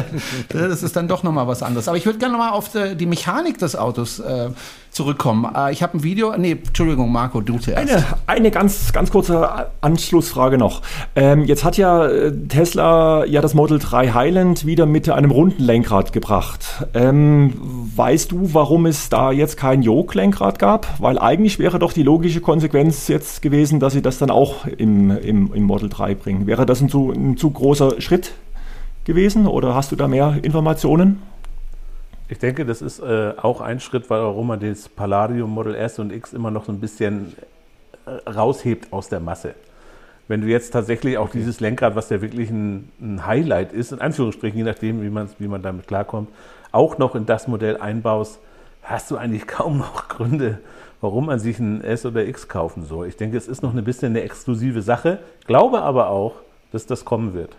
Das ist dann doch nochmal was anderes. Aber ich würde gerne nochmal auf die Mechanik des Autos äh, zurückkommen. Äh, ich habe ein Video. Nee, Entschuldigung, Marco, du zuerst. Eine, eine ganz, ganz kurze Anschlussfrage noch. Ähm, jetzt hat ja äh, Tesla ja das Model 3 Highland wieder mit einem runden Lenkrad gebracht. Ähm, weißt du, warum es da jetzt kein Yoke-Lenkrad gab? Weil eigentlich wäre doch die logische Konsequenz jetzt gewesen, dass sie das dann auch im, im, im Model 3 bringen. Wäre das ein zu, ein zu großer Schritt gewesen oder hast du da mehr Informationen? Ich denke, das ist äh, auch ein Schritt, warum man das Palladium Model S und X immer noch so ein bisschen äh, raushebt aus der Masse. Wenn du jetzt tatsächlich auch okay. dieses Lenkrad, was ja wirklich ein, ein, Highlight ist, in Anführungsstrichen, je nachdem, wie man, wie man damit klarkommt, auch noch in das Modell einbaust, hast du eigentlich kaum noch Gründe, warum man sich ein S oder X kaufen soll. Ich denke, es ist noch ein bisschen eine exklusive Sache, glaube aber auch, dass das kommen wird.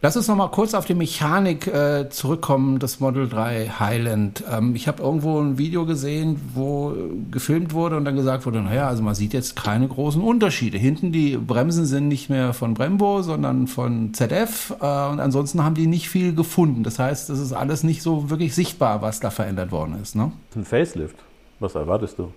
Lass uns noch mal kurz auf die Mechanik äh, zurückkommen des Model 3 Highland. Ähm, ich habe irgendwo ein Video gesehen, wo gefilmt wurde und dann gesagt wurde, naja, also man sieht jetzt keine großen Unterschiede. Hinten die Bremsen sind nicht mehr von Brembo, sondern von ZF äh, und ansonsten haben die nicht viel gefunden. Das heißt, das ist alles nicht so wirklich sichtbar, was da verändert worden ist. Ne? Ein Facelift. Was erwartest du?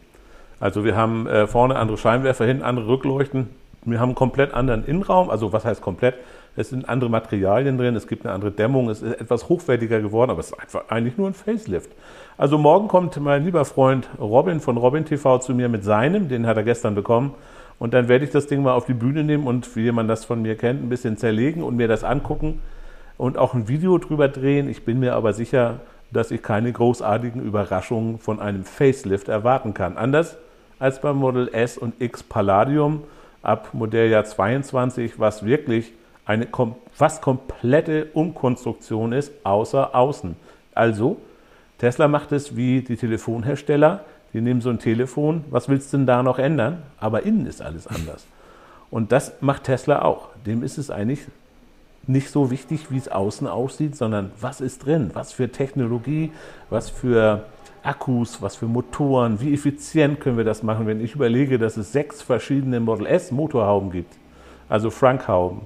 Also wir haben äh, vorne andere Scheinwerfer, hinten andere Rückleuchten. Wir haben einen komplett anderen Innenraum. Also was heißt komplett? Es sind andere Materialien drin, es gibt eine andere Dämmung, es ist etwas hochwertiger geworden, aber es ist einfach eigentlich nur ein Facelift. Also morgen kommt mein lieber Freund Robin von Robin TV zu mir mit seinem, den hat er gestern bekommen. Und dann werde ich das Ding mal auf die Bühne nehmen und, wie man das von mir kennt, ein bisschen zerlegen und mir das angucken und auch ein Video drüber drehen. Ich bin mir aber sicher, dass ich keine großartigen Überraschungen von einem Facelift erwarten kann. Anders als beim Model S und X Palladium ab Modelljahr 22, was wirklich eine kom fast komplette Umkonstruktion ist, außer außen. Also, Tesla macht es wie die Telefonhersteller. Die nehmen so ein Telefon, was willst du denn da noch ändern? Aber innen ist alles anders. Und das macht Tesla auch. Dem ist es eigentlich nicht so wichtig, wie es außen aussieht, sondern was ist drin, was für Technologie, was für Akkus, was für Motoren, wie effizient können wir das machen, wenn ich überlege, dass es sechs verschiedene Model S Motorhauben gibt, also Frankhauben.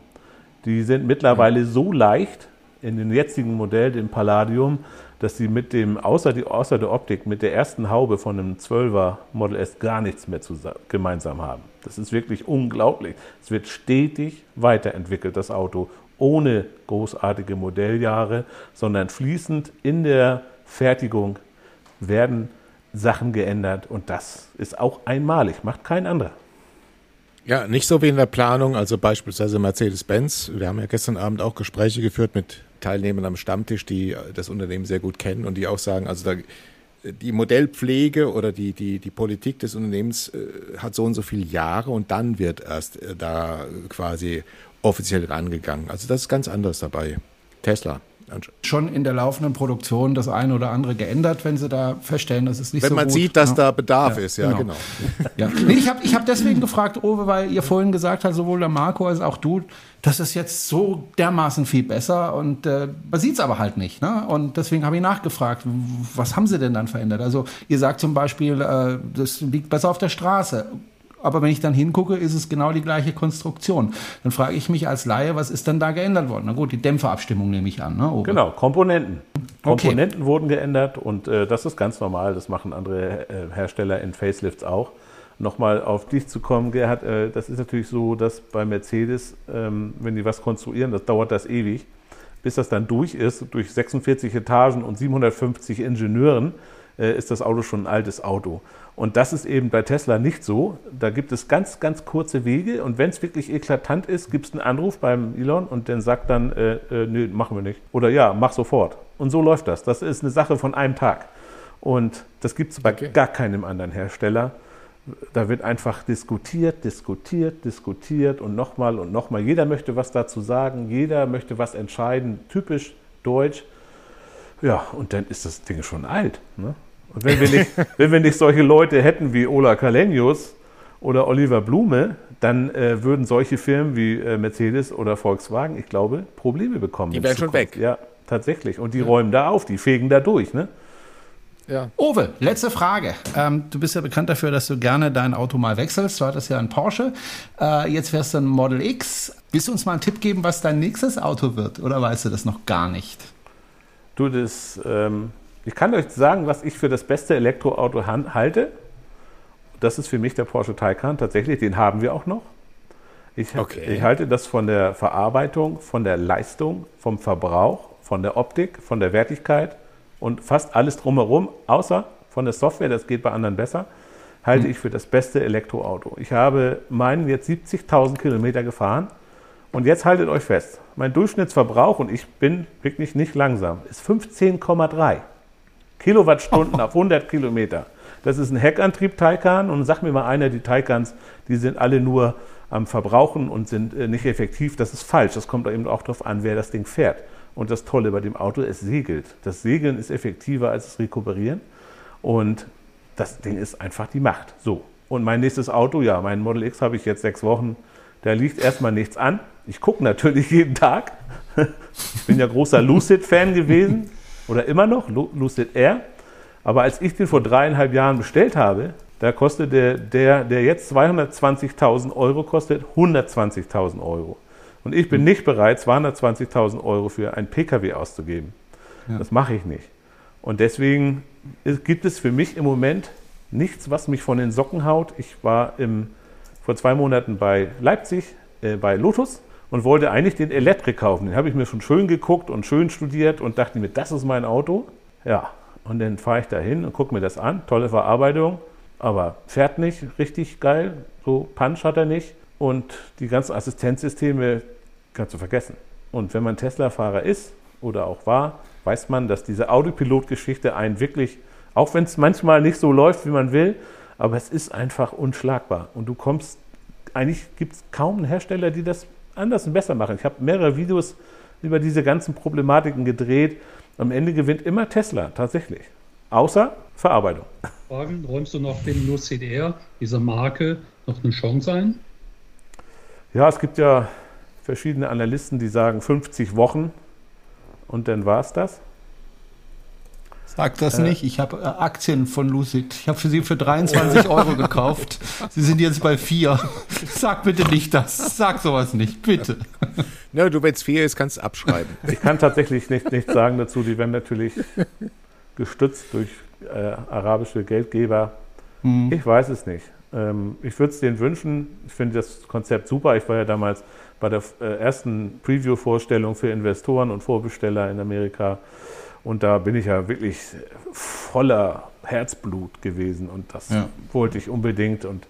Die sind mittlerweile so leicht in dem jetzigen Modell, dem Palladium, dass sie mit dem, außer, die, außer der Optik, mit der ersten Haube von einem 12er Model S gar nichts mehr zu, gemeinsam haben. Das ist wirklich unglaublich. Es wird stetig weiterentwickelt, das Auto, ohne großartige Modelljahre, sondern fließend in der Fertigung werden Sachen geändert und das ist auch einmalig, macht kein anderer. Ja, nicht so wie in der Planung, also beispielsweise Mercedes-Benz. Wir haben ja gestern Abend auch Gespräche geführt mit Teilnehmern am Stammtisch, die das Unternehmen sehr gut kennen und die auch sagen, also da, die Modellpflege oder die, die, die Politik des Unternehmens äh, hat so und so viele Jahre und dann wird erst äh, da quasi offiziell rangegangen. Also das ist ganz anders dabei. Tesla schon in der laufenden Produktion das eine oder andere geändert, wenn sie da feststellen, dass es nicht wenn so gut. Wenn man sieht, dass ja. da Bedarf ja, ist, ja, genau. genau. [laughs] Ja. Nee, ich habe ich hab deswegen gefragt, Owe, weil ihr vorhin gesagt habt, sowohl der Marco als auch du, das ist jetzt so dermaßen viel besser und äh, man sieht es aber halt nicht. Ne? Und deswegen habe ich nachgefragt, was haben sie denn dann verändert? Also ihr sagt zum Beispiel, äh, das liegt besser auf der Straße aber wenn ich dann hingucke, ist es genau die gleiche Konstruktion. Dann frage ich mich als Laie, was ist denn da geändert worden? Na gut, die Dämpferabstimmung nehme ich an. Ne, genau, Komponenten. Komponenten okay. wurden geändert und äh, das ist ganz normal. Das machen andere äh, Hersteller in Facelifts auch. Nochmal auf dich zu kommen, Gerhard, äh, das ist natürlich so, dass bei Mercedes, ähm, wenn die was konstruieren, das dauert das ewig, bis das dann durch ist, durch 46 Etagen und 750 Ingenieuren, äh, ist das Auto schon ein altes Auto. Und das ist eben bei Tesla nicht so. Da gibt es ganz, ganz kurze Wege und wenn es wirklich eklatant ist, gibt es einen Anruf beim Elon und der sagt dann, äh, äh, nö, machen wir nicht. Oder ja, mach sofort. Und so läuft das. Das ist eine Sache von einem Tag. Und das gibt es bei okay. gar keinem anderen Hersteller. Da wird einfach diskutiert, diskutiert, diskutiert und nochmal und nochmal. Jeder möchte was dazu sagen, jeder möchte was entscheiden, typisch deutsch. Ja, und dann ist das Ding schon alt. Ne? Und wenn wir nicht, [laughs] wenn wir nicht solche Leute hätten wie Ola Kalenius oder Oliver Blume, dann äh, würden solche Firmen wie äh, Mercedes oder Volkswagen, ich glaube, Probleme bekommen. Die wären schon weg. Ja, tatsächlich. Und die ja. räumen da auf, die fegen da durch. Ne? Ja. Owe, letzte Frage. Ähm, du bist ja bekannt dafür, dass du gerne dein Auto mal wechselst. Du hattest ja einen Porsche. Äh, jetzt fährst du ein Model X. Willst du uns mal einen Tipp geben, was dein nächstes Auto wird? Oder weißt du das noch gar nicht? Du, das ähm, ich kann euch sagen, was ich für das beste Elektroauto halte. Das ist für mich der Porsche Taycan. Tatsächlich, den haben wir auch noch. Ich, okay. ich halte das von der Verarbeitung, von der Leistung, vom Verbrauch, von der Optik, von der Wertigkeit und fast alles drumherum, außer von der Software, das geht bei anderen besser, halte hm. ich für das beste Elektroauto. Ich habe meinen jetzt 70.000 Kilometer gefahren und jetzt haltet euch fest, mein Durchschnittsverbrauch, und ich bin wirklich nicht langsam, ist 15,3. Kilowattstunden auf 100 Kilometer. Das ist ein Heckantrieb Taycan und sag mir mal einer, die Taycans, die sind alle nur am Verbrauchen und sind äh, nicht effektiv. Das ist falsch. Das kommt eben auch darauf an, wer das Ding fährt. Und das Tolle bei dem Auto, es segelt. Das Segeln ist effektiver als das Rekuperieren. Und das Ding ist einfach die Macht. So. Und mein nächstes Auto, ja, mein Model X habe ich jetzt sechs Wochen. Da liegt erstmal nichts an. Ich gucke natürlich jeden Tag. [laughs] Ich bin ja großer Lucid-Fan gewesen oder immer noch, Lucid Air. Aber als ich den vor dreieinhalb Jahren bestellt habe, da kostet der, der, der jetzt 220.000 Euro kostet, 120.000 Euro. Und ich bin nicht bereit, 220.000 Euro für ein Pkw auszugeben. Ja. Das mache ich nicht. Und deswegen gibt es für mich im Moment nichts, was mich von den Socken haut. Ich war im, vor zwei Monaten bei Leipzig, äh, bei Lotus und wollte eigentlich den Elektrik kaufen. Den habe ich mir schon schön geguckt und schön studiert und dachte mir, das ist mein Auto. Ja, und dann fahre ich da hin und gucke mir das an. Tolle Verarbeitung, aber fährt nicht richtig geil. So Punch hat er nicht. Und die ganzen Assistenzsysteme kannst du vergessen. Und wenn man Tesla-Fahrer ist oder auch war, weiß man, dass diese Autopilot-Geschichte einen wirklich, auch wenn es manchmal nicht so läuft, wie man will, aber es ist einfach unschlagbar. Und du kommst, eigentlich gibt es kaum einen Hersteller, die das anders und besser machen. Ich habe mehrere Videos über diese ganzen Problematiken gedreht. Am Ende gewinnt immer Tesla, tatsächlich. Außer Verarbeitung. Fragen, räumst du noch dem Lucid Air, dieser Marke, noch eine Chance ein? Ja, es gibt ja verschiedene Analysten, die sagen 50 Wochen und dann war es das. Sag das äh, nicht. Ich habe äh, Aktien von Lucid. Ich habe für sie für 23 Euro gekauft. Sie sind jetzt bei 4. [laughs] Sag bitte nicht das. Sag sowas nicht, bitte. Na, du, wenn es 4 ist, kannst du abschreiben. Ich kann tatsächlich nichts nicht sagen dazu. Die werden natürlich gestützt durch äh, arabische Geldgeber. Hm. Ich weiß es nicht. Ähm, ich würde es denen wünschen. Ich finde das Konzept super. Ich war ja damals bei der äh, ersten Preview-Vorstellung für Investoren und Vorbesteller in Amerika. Und da bin ich ja wirklich voller Herzblut gewesen und das ja. wollte ich unbedingt. Und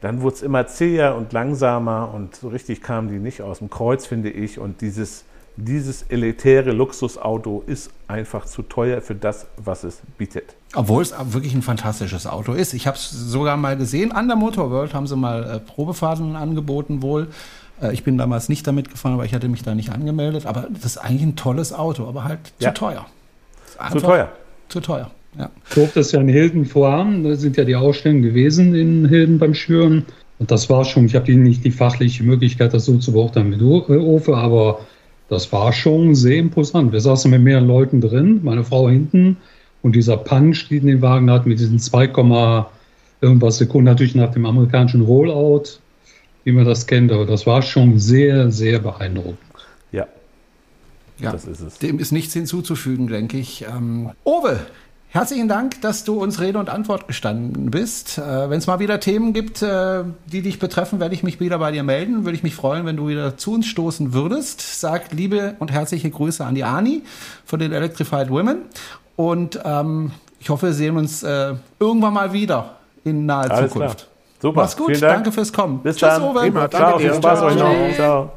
dann wurde es immer zäher und langsamer und so richtig kamen die nicht aus dem Kreuz, finde ich. Und dieses, dieses elitäre Luxusauto ist einfach zu teuer für das, was es bietet. Obwohl es wirklich ein fantastisches Auto ist. Ich habe es sogar mal gesehen. An der Motor World haben sie mal äh, Probefahrten angeboten wohl. Äh, ich bin damals nicht damit gefahren, aber ich hatte mich da nicht angemeldet. Aber das ist eigentlich ein tolles Auto, aber halt ja. zu teuer. Zu teuer. Zu teuer, ja. Ich durfte das ja in Hilden vorhaben. Da sind ja die Ausstellungen gewesen in Hilden beim Schüren. Und das war schon, ich habe nicht die fachliche Möglichkeit, das so zu beurteilen wie du, äh, Ofe, aber das war schon sehr imposant. Wir saßen mit mehreren Leuten drin, meine Frau hinten und dieser Punch, den den Wagen hat, mit diesen 2, irgendwas Sekunden, natürlich nach dem amerikanischen Rollout, wie man das kennt, aber das war schon sehr, sehr beeindruckend. Ja, das ist es. Dem ist nichts hinzuzufügen, denke ich. Ähm, Owe, Herzlichen Dank, dass du uns Rede und Antwort gestanden bist. Äh, wenn es mal wieder Themen gibt, äh, die dich betreffen, werde ich mich wieder bei dir melden. Würde ich mich freuen, wenn du wieder zu uns stoßen würdest. Sag liebe und herzliche Grüße an die Ani von den Electrified Women. Und ähm, ich hoffe, wir sehen uns äh, irgendwann mal wieder in naher Alles Zukunft. Klar. Super. Mach's gut. Danke fürs Kommen. Bis Tschüss, dann. Owe. Immer. Ciao. Viel Spaß euch noch. Ciao.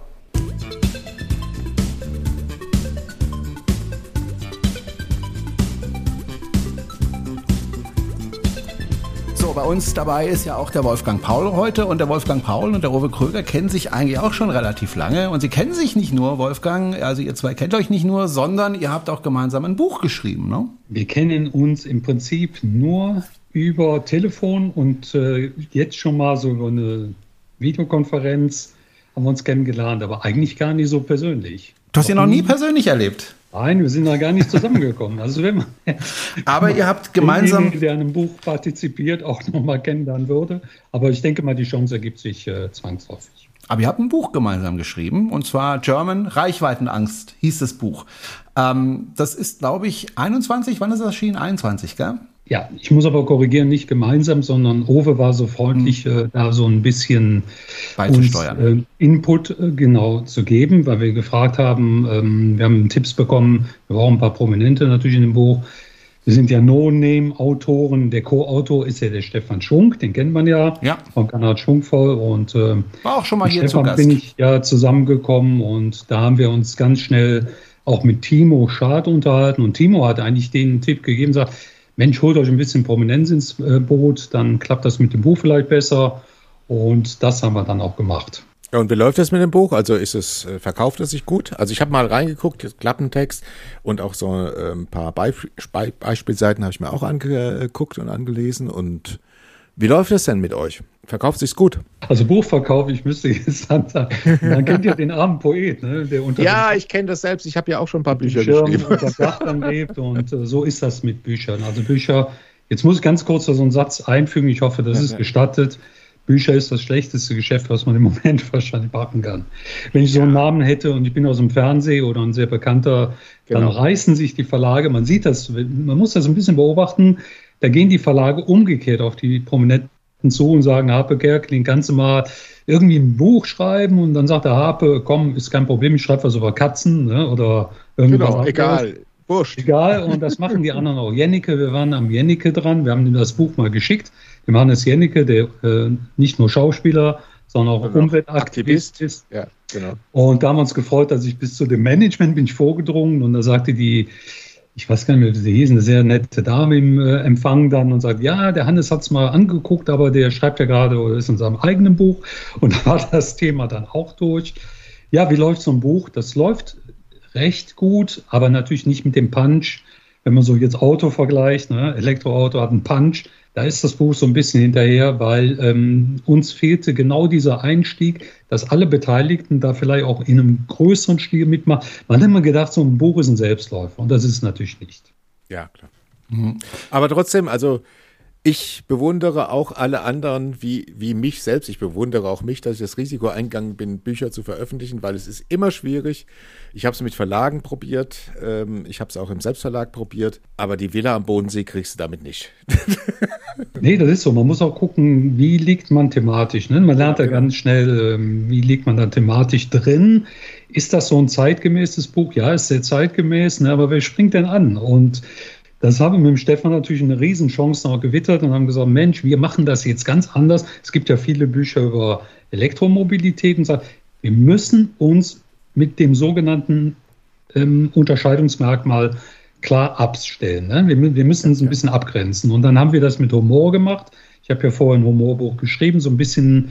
Bei uns dabei ist ja auch der Wolfgang Paul heute und der Wolfgang Paul und der Rowe Kröger kennen sich eigentlich auch schon relativ lange und sie kennen sich nicht nur, Wolfgang, also ihr zwei kennt euch nicht nur, sondern ihr habt auch gemeinsam ein Buch geschrieben, ne? Wir kennen uns im Prinzip nur über Telefon und äh, jetzt schon mal so eine Videokonferenz haben wir uns kennengelernt, aber eigentlich gar nicht so persönlich. Du hast ihn noch nie persönlich erlebt? Nein, wir sind da gar nicht zusammengekommen. Also wenn man Aber ihr habt gemeinsam. der an einem Buch partizipiert, auch nochmal kennenlernen würde. Aber ich denke mal, die Chance ergibt sich äh, zwangsläufig. Aber ihr habt ein Buch gemeinsam geschrieben, und zwar German Reichweitenangst hieß das Buch. Ähm, das ist, glaube ich, 21, wann ist das erschienen? 21, gell? Ja, ich muss aber korrigieren, nicht gemeinsam, sondern Owe war so freundlich, mhm. äh, da so ein bisschen uns, äh, Input äh, genau zu geben, weil wir gefragt haben, ähm, wir haben Tipps bekommen, wir brauchen ein paar Prominente natürlich in dem Buch. Wir sind ja No-Name-Autoren. Der Co-Autor ist ja der Stefan Schunk, den kennt man ja, ja. von Kanal Schunkvoll. Und äh, war auch schon mal hier Stefan zu Gast. bin ich ja zusammengekommen und da haben wir uns ganz schnell auch mit Timo Schad unterhalten. Und Timo hat eigentlich den Tipp gegeben, sagt, Mensch, holt euch ein bisschen Prominenz ins äh, Boot, dann klappt das mit dem Buch vielleicht besser. Und das haben wir dann auch gemacht. Ja, und wie läuft das mit dem Buch? Also ist es, äh, verkauft es sich gut? Also ich habe mal reingeguckt, Klappentext und auch so äh, ein paar Beisp Beispielseiten habe ich mir auch angeguckt und angelesen. Und wie läuft das denn mit euch? Verkauft sich's gut? Also Buchverkauf, ich müsste jetzt dann sagen, man kennt ja den armen Poet, ne, der unter Ja, ich kenne das selbst. Ich habe ja auch schon ein paar Bücher Schirm geschrieben. Unter lebt und äh, so ist das mit Büchern. Also Bücher, jetzt muss ich ganz kurz so einen Satz einfügen. Ich hoffe, das ja, ist ja. gestattet. Bücher ist das schlechteste Geschäft, was man im Moment [laughs] wahrscheinlich machen kann. Wenn ich so einen Namen hätte und ich bin aus dem Fernsehen oder ein sehr bekannter, genau. dann reißen sich die Verlage. Man sieht das, man muss das ein bisschen beobachten Da gehen die Verlage umgekehrt auf die Prominenten zu und sagen, Harpe Kerkeling, kannst du mal irgendwie ein Buch schreiben? Und dann sagt der Harpe, komm, ist kein Problem, ich schreibe was über Katzen ne? oder irgendwas. Genau, egal. Wurscht. Egal, und das machen die anderen auch. Jennike, wir waren am Jennike dran, wir haben ihm das Buch mal geschickt. Dem Hannes Jennike, der äh, nicht nur Schauspieler, sondern auch Umweltaktivist ist. Ja, genau. Und da haben wir uns gefreut, dass ich bis zu dem Management bin ich vorgedrungen und da sagte die, ich weiß gar nicht mehr, wie sie hieß, eine sehr nette Dame im äh, Empfang dann und sagt, ja, der Hannes hat es mal angeguckt, aber der schreibt ja gerade oder ist in seinem eigenen Buch und [laughs] da war das Thema dann auch durch. Ja, wie läuft so ein Buch? Das läuft recht gut, aber natürlich nicht mit dem Punch. Wenn man so jetzt Auto vergleicht, ne? Elektroauto hat einen Punch, da ist das Buch so ein bisschen hinterher, weil ähm, uns fehlte genau dieser Einstieg, dass alle Beteiligten da vielleicht auch in einem größeren Stil mitmachen. Man hat immer gedacht, so ein Buch ist ein Selbstläufer und das ist es natürlich nicht. Ja, klar. Mhm. Aber trotzdem, also ich bewundere auch alle anderen wie, wie mich selbst. Ich bewundere auch mich, dass ich das Risiko eingegangen bin, Bücher zu veröffentlichen, weil es ist immer schwierig. Ich habe es mit Verlagen probiert, ähm, ich habe es auch im Selbstverlag probiert, aber die Villa am Bodensee kriegst du damit nicht. [laughs] nee, das ist so. Man muss auch gucken, wie liegt man thematisch. Ne? Man lernt ja, genau. ganz schnell, ähm, wie liegt man da thematisch drin. Ist das so ein zeitgemäßes Buch? Ja, ist sehr zeitgemäß, ne? aber wer springt denn an? Und das haben wir mit dem Stefan natürlich eine Riesenchance noch gewittert und haben gesagt, Mensch, wir machen das jetzt ganz anders. Es gibt ja viele Bücher über Elektromobilität und sagen, wir müssen uns mit dem sogenannten ähm, Unterscheidungsmerkmal klar abstellen. Ne? Wir, wir, müssen uns ein bisschen abgrenzen. Und dann haben wir das mit Humor gemacht. Ich habe ja vorher ein Humorbuch geschrieben, so ein bisschen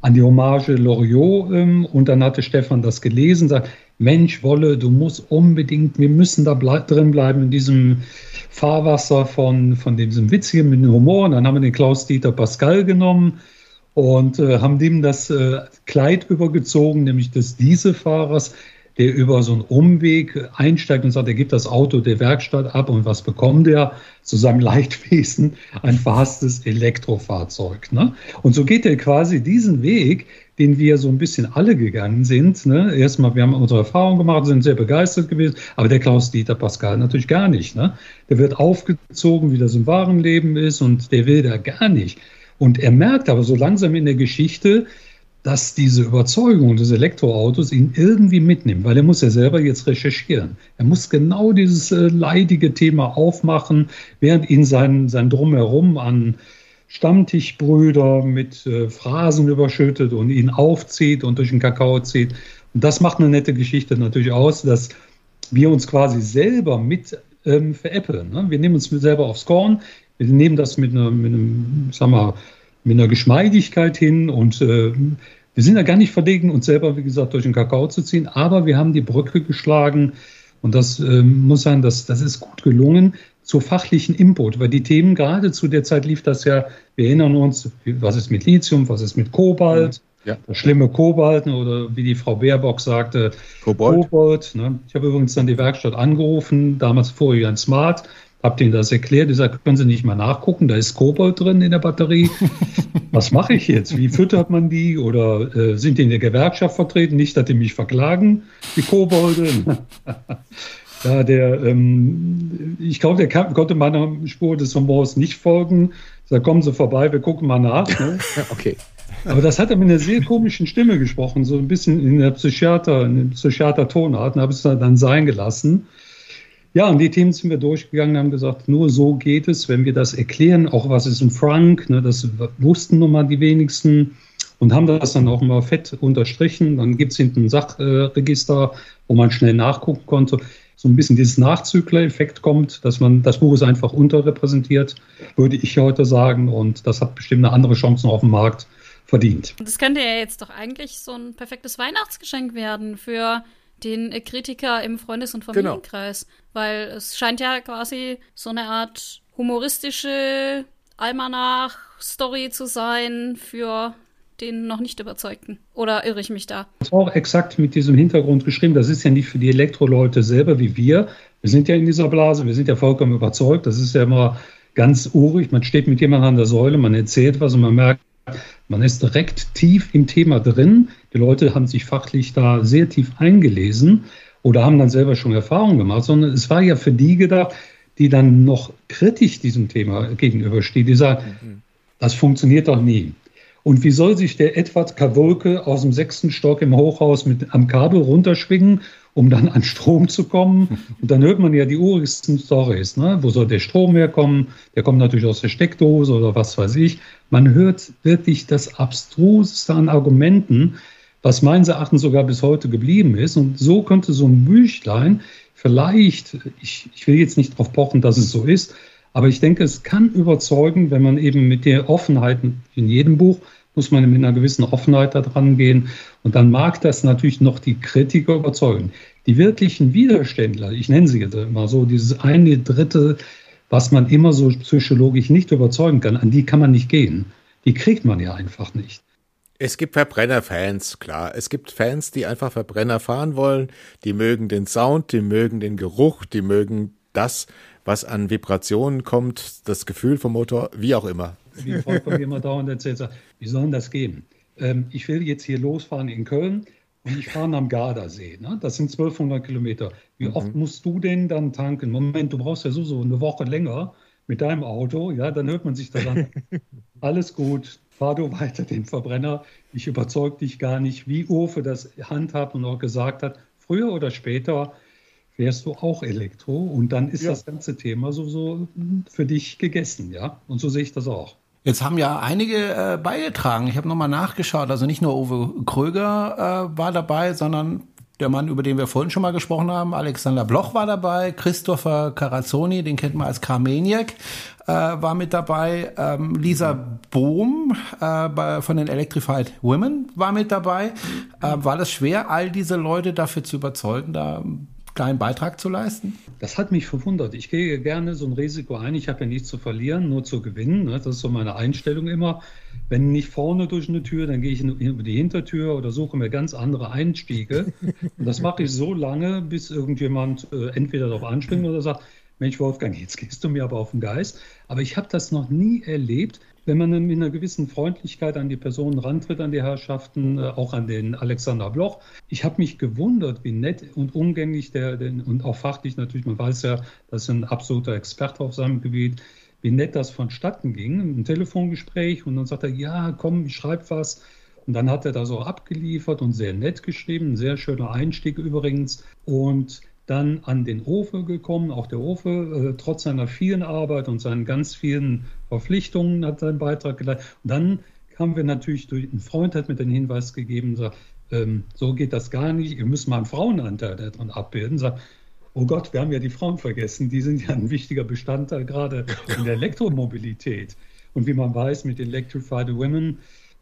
an die Hommage Loriot. Ähm, und dann hatte Stefan das gelesen, sagt, Mensch, Wolle, du musst unbedingt, wir müssen da ble drin bleiben in diesem Fahrwasser von, von diesem witzigen mit dem Humor. Und dann haben wir den Klaus-Dieter Pascal genommen und äh, haben dem das äh, Kleid übergezogen, nämlich des Dieselfahrers, der über so einen Umweg einsteigt und sagt, er gibt das Auto der Werkstatt ab und was bekommt er? Zu seinem [laughs] Leidwesen ein verhasstes Elektrofahrzeug. Ne? Und so geht er quasi diesen Weg, den wir so ein bisschen alle gegangen sind. Ne? Erstmal, wir haben unsere Erfahrung gemacht, sind sehr begeistert gewesen, aber der Klaus-Dieter Pascal natürlich gar nicht. Ne? Der wird aufgezogen, wie das im wahren Leben ist und der will da gar nicht. Und er merkt aber so langsam in der Geschichte, dass diese Überzeugung des Elektroautos ihn irgendwie mitnimmt, weil er muss ja selber jetzt recherchieren. Er muss genau dieses äh, leidige Thema aufmachen, während ihn sein, sein Drumherum an Stammtischbrüder mit äh, Phrasen überschüttet und ihn aufzieht und durch den Kakao zieht. Und das macht eine nette Geschichte natürlich aus, dass wir uns quasi selber mit ähm, veräppeln. Ne? Wir nehmen uns selber aufs Korn, wir nehmen das mit, einer, mit einem, sag mal, mit einer Geschmeidigkeit hin und äh, wir sind ja gar nicht verlegen, uns selber, wie gesagt, durch den Kakao zu ziehen, aber wir haben die Brücke geschlagen und das äh, muss sein, das, das ist gut gelungen, zur fachlichen Input, weil die Themen gerade zu der Zeit lief das ja, wir erinnern uns, was ist mit Lithium, was ist mit Kobalt, ja. das schlimme Kobalt oder wie die Frau Baerbock sagte, Kobold. Kobold ne. Ich habe übrigens dann die Werkstatt angerufen, damals vorher ein Smart, habe denen das erklärt, ich sage, können Sie nicht mal nachgucken, da ist Kobold drin in der Batterie. [laughs] Was mache ich jetzt? Wie füttert man die? Oder äh, sind die in der Gewerkschaft vertreten? Nicht, dass die mich verklagen, die Kobolde. [laughs] Ja, der, ähm, ich glaube, der kann, konnte meiner Spur des Humors nicht folgen. Da kommen Sie vorbei, wir gucken mal nach. Ne? [laughs] okay. Aber das hat er mit einer sehr komischen Stimme gesprochen, so ein bisschen in der Psychiater, in der Psychiater-Tonart, und habe es dann sein gelassen. Ja, und die Themen sind wir durchgegangen, haben gesagt, nur so geht es, wenn wir das erklären, auch was ist ein Frank, ne, das wussten nun mal die wenigsten und haben das dann auch mal fett unterstrichen. Dann gibt es hinten ein Sachregister, wo man schnell nachgucken konnte so ein bisschen dieses Nachzügler-Effekt kommt, dass man das Buch ist einfach unterrepräsentiert, würde ich heute sagen. Und das hat bestimmt eine andere Chance auf dem Markt verdient. Das könnte ja jetzt doch eigentlich so ein perfektes Weihnachtsgeschenk werden für den Kritiker im Freundes- und genau. Familienkreis. Genau. Weil es scheint ja quasi so eine Art humoristische Almanach-Story zu sein für den noch nicht überzeugten. Oder irre ich mich da? Das war auch exakt mit diesem Hintergrund geschrieben. Das ist ja nicht für die Elektroleute selber wie wir. Wir sind ja in dieser Blase, wir sind ja vollkommen überzeugt. Das ist ja immer ganz urig. Man steht mit jemandem an der Säule, man erzählt was und man merkt, man ist direkt tief im Thema drin. Die Leute haben sich fachlich da sehr tief eingelesen oder haben dann selber schon Erfahrungen gemacht, sondern es war ja für die gedacht, die dann noch kritisch diesem Thema gegenüberstehen. Die sagen, mhm. das funktioniert doch nie. Und wie soll sich der Edward Kawulke aus dem sechsten Stock im Hochhaus mit am Kabel runterschwingen, um dann an Strom zu kommen? [laughs] Und dann hört man ja die urigsten Stories. Ne? Wo soll der Strom herkommen? Der kommt natürlich aus der Steckdose oder was weiß ich. Man hört wirklich das Abstruseste an Argumenten, was meines Erachtens sogar bis heute geblieben ist. Und so könnte so ein Büchlein vielleicht, ich, ich will jetzt nicht darauf pochen, dass es so ist, aber ich denke, es kann überzeugen, wenn man eben mit der Offenheit in jedem Buch muss man mit einer gewissen Offenheit da dran gehen. Und dann mag das natürlich noch die Kritiker überzeugen. Die wirklichen Widerständler, ich nenne sie jetzt immer so, dieses eine Drittel, was man immer so psychologisch nicht überzeugen kann, an die kann man nicht gehen. Die kriegt man ja einfach nicht. Es gibt Verbrennerfans, klar. Es gibt Fans, die einfach Verbrenner fahren wollen. Die mögen den Sound, die mögen den Geruch, die mögen das, was an Vibrationen kommt, das Gefühl vom Motor, wie auch immer wie mir immer dauernd erzählt, sagt, wie soll denn das gehen? Ähm, ich will jetzt hier losfahren in Köln und ich fahre am Gardasee. Ne? Das sind 1200 Kilometer. Wie mhm. oft musst du denn dann tanken? Moment, du brauchst ja so, so eine Woche länger mit deinem Auto. Ja, dann hört man sich das an. [laughs] Alles gut, fahr du weiter den Verbrenner. Ich überzeug dich gar nicht, wie Urfe das handhabt und auch gesagt hat. Früher oder später fährst du auch Elektro und dann ist ja. das ganze Thema so, so für dich gegessen, ja. Und so sehe ich das auch. Jetzt haben ja einige äh, beigetragen. Ich habe nochmal nachgeschaut. Also nicht nur Uwe Kröger äh, war dabei, sondern der Mann, über den wir vorhin schon mal gesprochen haben, Alexander Bloch war dabei, Christopher Carazzoni, den kennt man als Carmeniak, äh, war mit dabei, ähm, Lisa Bohm äh, bei, von den Electrified Women war mit dabei. Äh, war das schwer, all diese Leute dafür zu überzeugen, da kleinen Beitrag zu leisten? Das hat mich verwundert. Ich gehe gerne so ein Risiko ein. Ich habe ja nichts zu verlieren, nur zu gewinnen. Ne? Das ist so meine Einstellung immer. Wenn nicht vorne durch eine Tür, dann gehe ich über die Hintertür oder suche mir ganz andere Einstiege. Und das mache ich so lange, bis irgendjemand äh, entweder darauf anspringt oder sagt, Mensch, Wolfgang, jetzt gehst du mir aber auf den Geist. Aber ich habe das noch nie erlebt, wenn man mit einer gewissen Freundlichkeit an die Personen rantritt, an die Herrschaften, äh, auch an den Alexander Bloch. Ich habe mich gewundert, wie nett und umgänglich der, der, und auch fachlich natürlich, man weiß ja, das ist ein absoluter Experte auf seinem Gebiet, wie nett das vonstatten ging. Ein Telefongespräch und dann sagt er, ja, komm, ich schreibe was. Und dann hat er da so abgeliefert und sehr nett geschrieben, ein sehr schöner Einstieg übrigens. Und dann an den Ofe gekommen. Auch der Ofe, äh, trotz seiner vielen Arbeit und seinen ganz vielen Verpflichtungen, hat seinen Beitrag geleistet. Und dann kamen wir natürlich durch, ein Freund hat mir den Hinweis gegeben, sagt, ähm, so geht das gar nicht, ihr müsst mal einen Frauenanteil daran abbilden. Sagt, oh Gott, wir haben ja die Frauen vergessen, die sind ja ein wichtiger Bestandteil gerade in der Elektromobilität. Und wie man weiß, mit Electrified Women,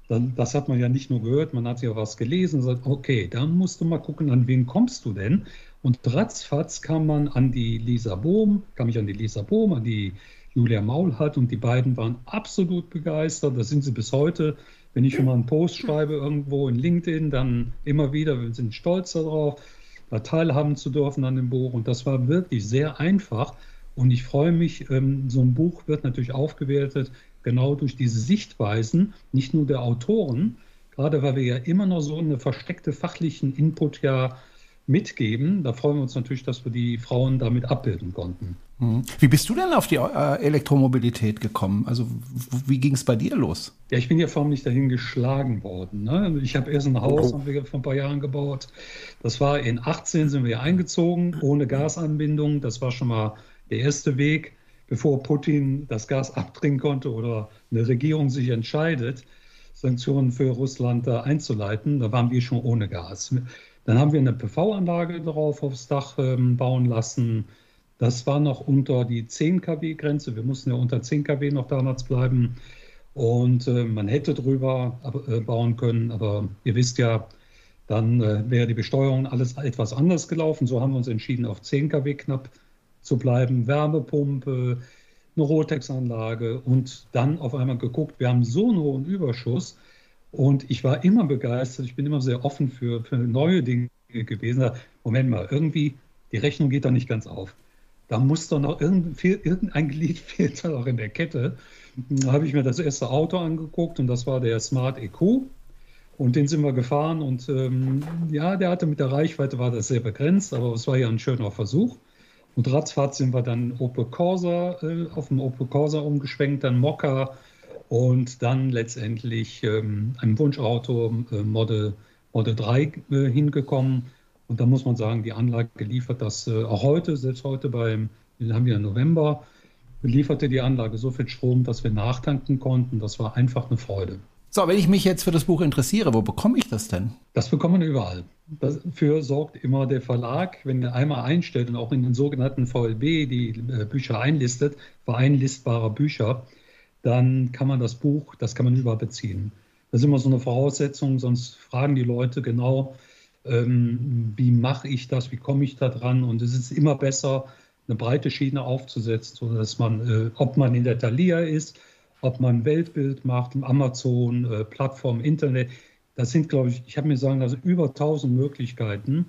dann, das hat man ja nicht nur gehört, man hat ja was gelesen, sagt, okay, dann musst du mal gucken, an wen kommst du denn? Und ratzfatz kam man an die Lisa Bohm, kam ich an die Lisa Bohm, an die Julia Maulhardt und die beiden waren absolut begeistert. Das sind sie bis heute. Wenn ich schon mal einen Post schreibe irgendwo in LinkedIn, dann immer wieder, wir sind stolz darauf, da teilhaben zu dürfen an dem Buch. Und das war wirklich sehr einfach. Und ich freue mich, ähm, so ein Buch wird natürlich aufgewertet, genau durch diese Sichtweisen, nicht nur der Autoren, gerade weil wir ja immer noch so einen versteckte fachlichen Input ja mitgeben. Da freuen wir uns natürlich, dass wir die Frauen damit abbilden konnten. Mhm. Wie bist du denn auf die äh, Elektromobilität gekommen? Also wie ging es bei dir los? Ja, ich bin ja förmlich dahin geschlagen worden. Ne? Ich habe erst ein Haus oh. haben wir vor ein paar Jahren gebaut. Das war in 18 sind wir eingezogen, ohne Gasanbindung. Das war schon mal der erste Weg, bevor Putin das Gas abdringen konnte oder eine Regierung sich entscheidet, Sanktionen für Russland da einzuleiten. Da waren wir schon ohne Gas. Dann haben wir eine PV-Anlage darauf aufs Dach ähm, bauen lassen. Das war noch unter die 10 kW-Grenze. Wir mussten ja unter 10 kW noch damals bleiben. Und äh, man hätte drüber äh, bauen können, aber ihr wisst ja, dann äh, wäre die Besteuerung alles etwas anders gelaufen. So haben wir uns entschieden, auf 10 kW knapp zu bleiben. Wärmepumpe, eine Rotex-Anlage und dann auf einmal geguckt, wir haben so einen hohen Überschuss, und ich war immer begeistert, ich bin immer sehr offen für, für neue Dinge gewesen. Moment mal, irgendwie, die Rechnung geht da nicht ganz auf. Da muss doch noch irgendein, irgendein [laughs] Glied fehlt da noch in der Kette. Da habe ich mir das erste Auto angeguckt und das war der Smart EQ. Und den sind wir gefahren und ähm, ja, der hatte mit der Reichweite war das sehr begrenzt, aber es war ja ein schöner Versuch. Und ratzfatz sind wir dann Opel Corsa, äh, auf dem Opel Corsa umgeschwenkt, dann Mokka und dann letztendlich ähm, ein Wunschauto äh, Model, Model 3 äh, hingekommen. Und da muss man sagen, die Anlage liefert das äh, auch heute, selbst heute beim, wir haben ja November, lieferte die Anlage so viel Strom, dass wir nachtanken konnten. Das war einfach eine Freude. So, wenn ich mich jetzt für das Buch interessiere, wo bekomme ich das denn? Das bekommt man überall. Dafür sorgt immer der Verlag, wenn er einmal einstellt und auch in den sogenannten VLB die äh, Bücher einlistet, vereinlistbarer Bücher, dann kann man das Buch, das kann man überall beziehen. Das ist immer so eine Voraussetzung, sonst fragen die Leute genau, ähm, wie mache ich das, wie komme ich da dran? Und es ist immer besser, eine breite Schiene aufzusetzen, sodass man, äh, ob man in der Thalia ist, ob man Weltbild macht, Amazon, äh, Plattform, Internet, das sind, glaube ich, ich habe mir sagen, also über 1000 Möglichkeiten.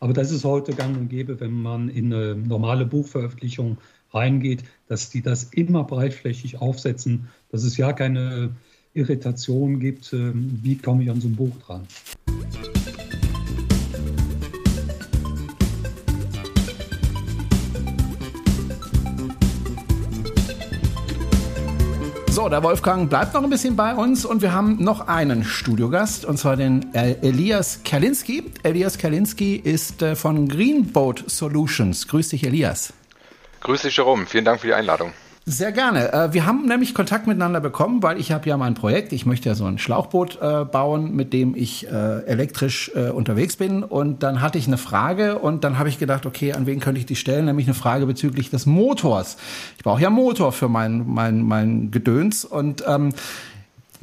Aber das ist heute gang und gäbe, wenn man in eine normale Buchveröffentlichung reingeht, dass die das immer breitflächig aufsetzen, dass es ja keine Irritation gibt, äh, wie komme ich an so ein Buch dran. So, der Wolfgang bleibt noch ein bisschen bei uns und wir haben noch einen Studiogast und zwar den Elias Kerlinski. Elias Kerlinski ist äh, von Greenboat Solutions. Grüß dich, Elias. Grüß dich, Jerome. Vielen Dank für die Einladung. Sehr gerne. Äh, wir haben nämlich Kontakt miteinander bekommen, weil ich habe ja mein Projekt, ich möchte ja so ein Schlauchboot äh, bauen, mit dem ich äh, elektrisch unterwegs bin. Und dann hatte ich eine Frage und dann habe ich gedacht, okay, an wen könnte ich die stellen? Nämlich eine Frage bezüglich des Motors. Ich brauche ja Motor für mein, mein, mein Gedöns. Und ähm,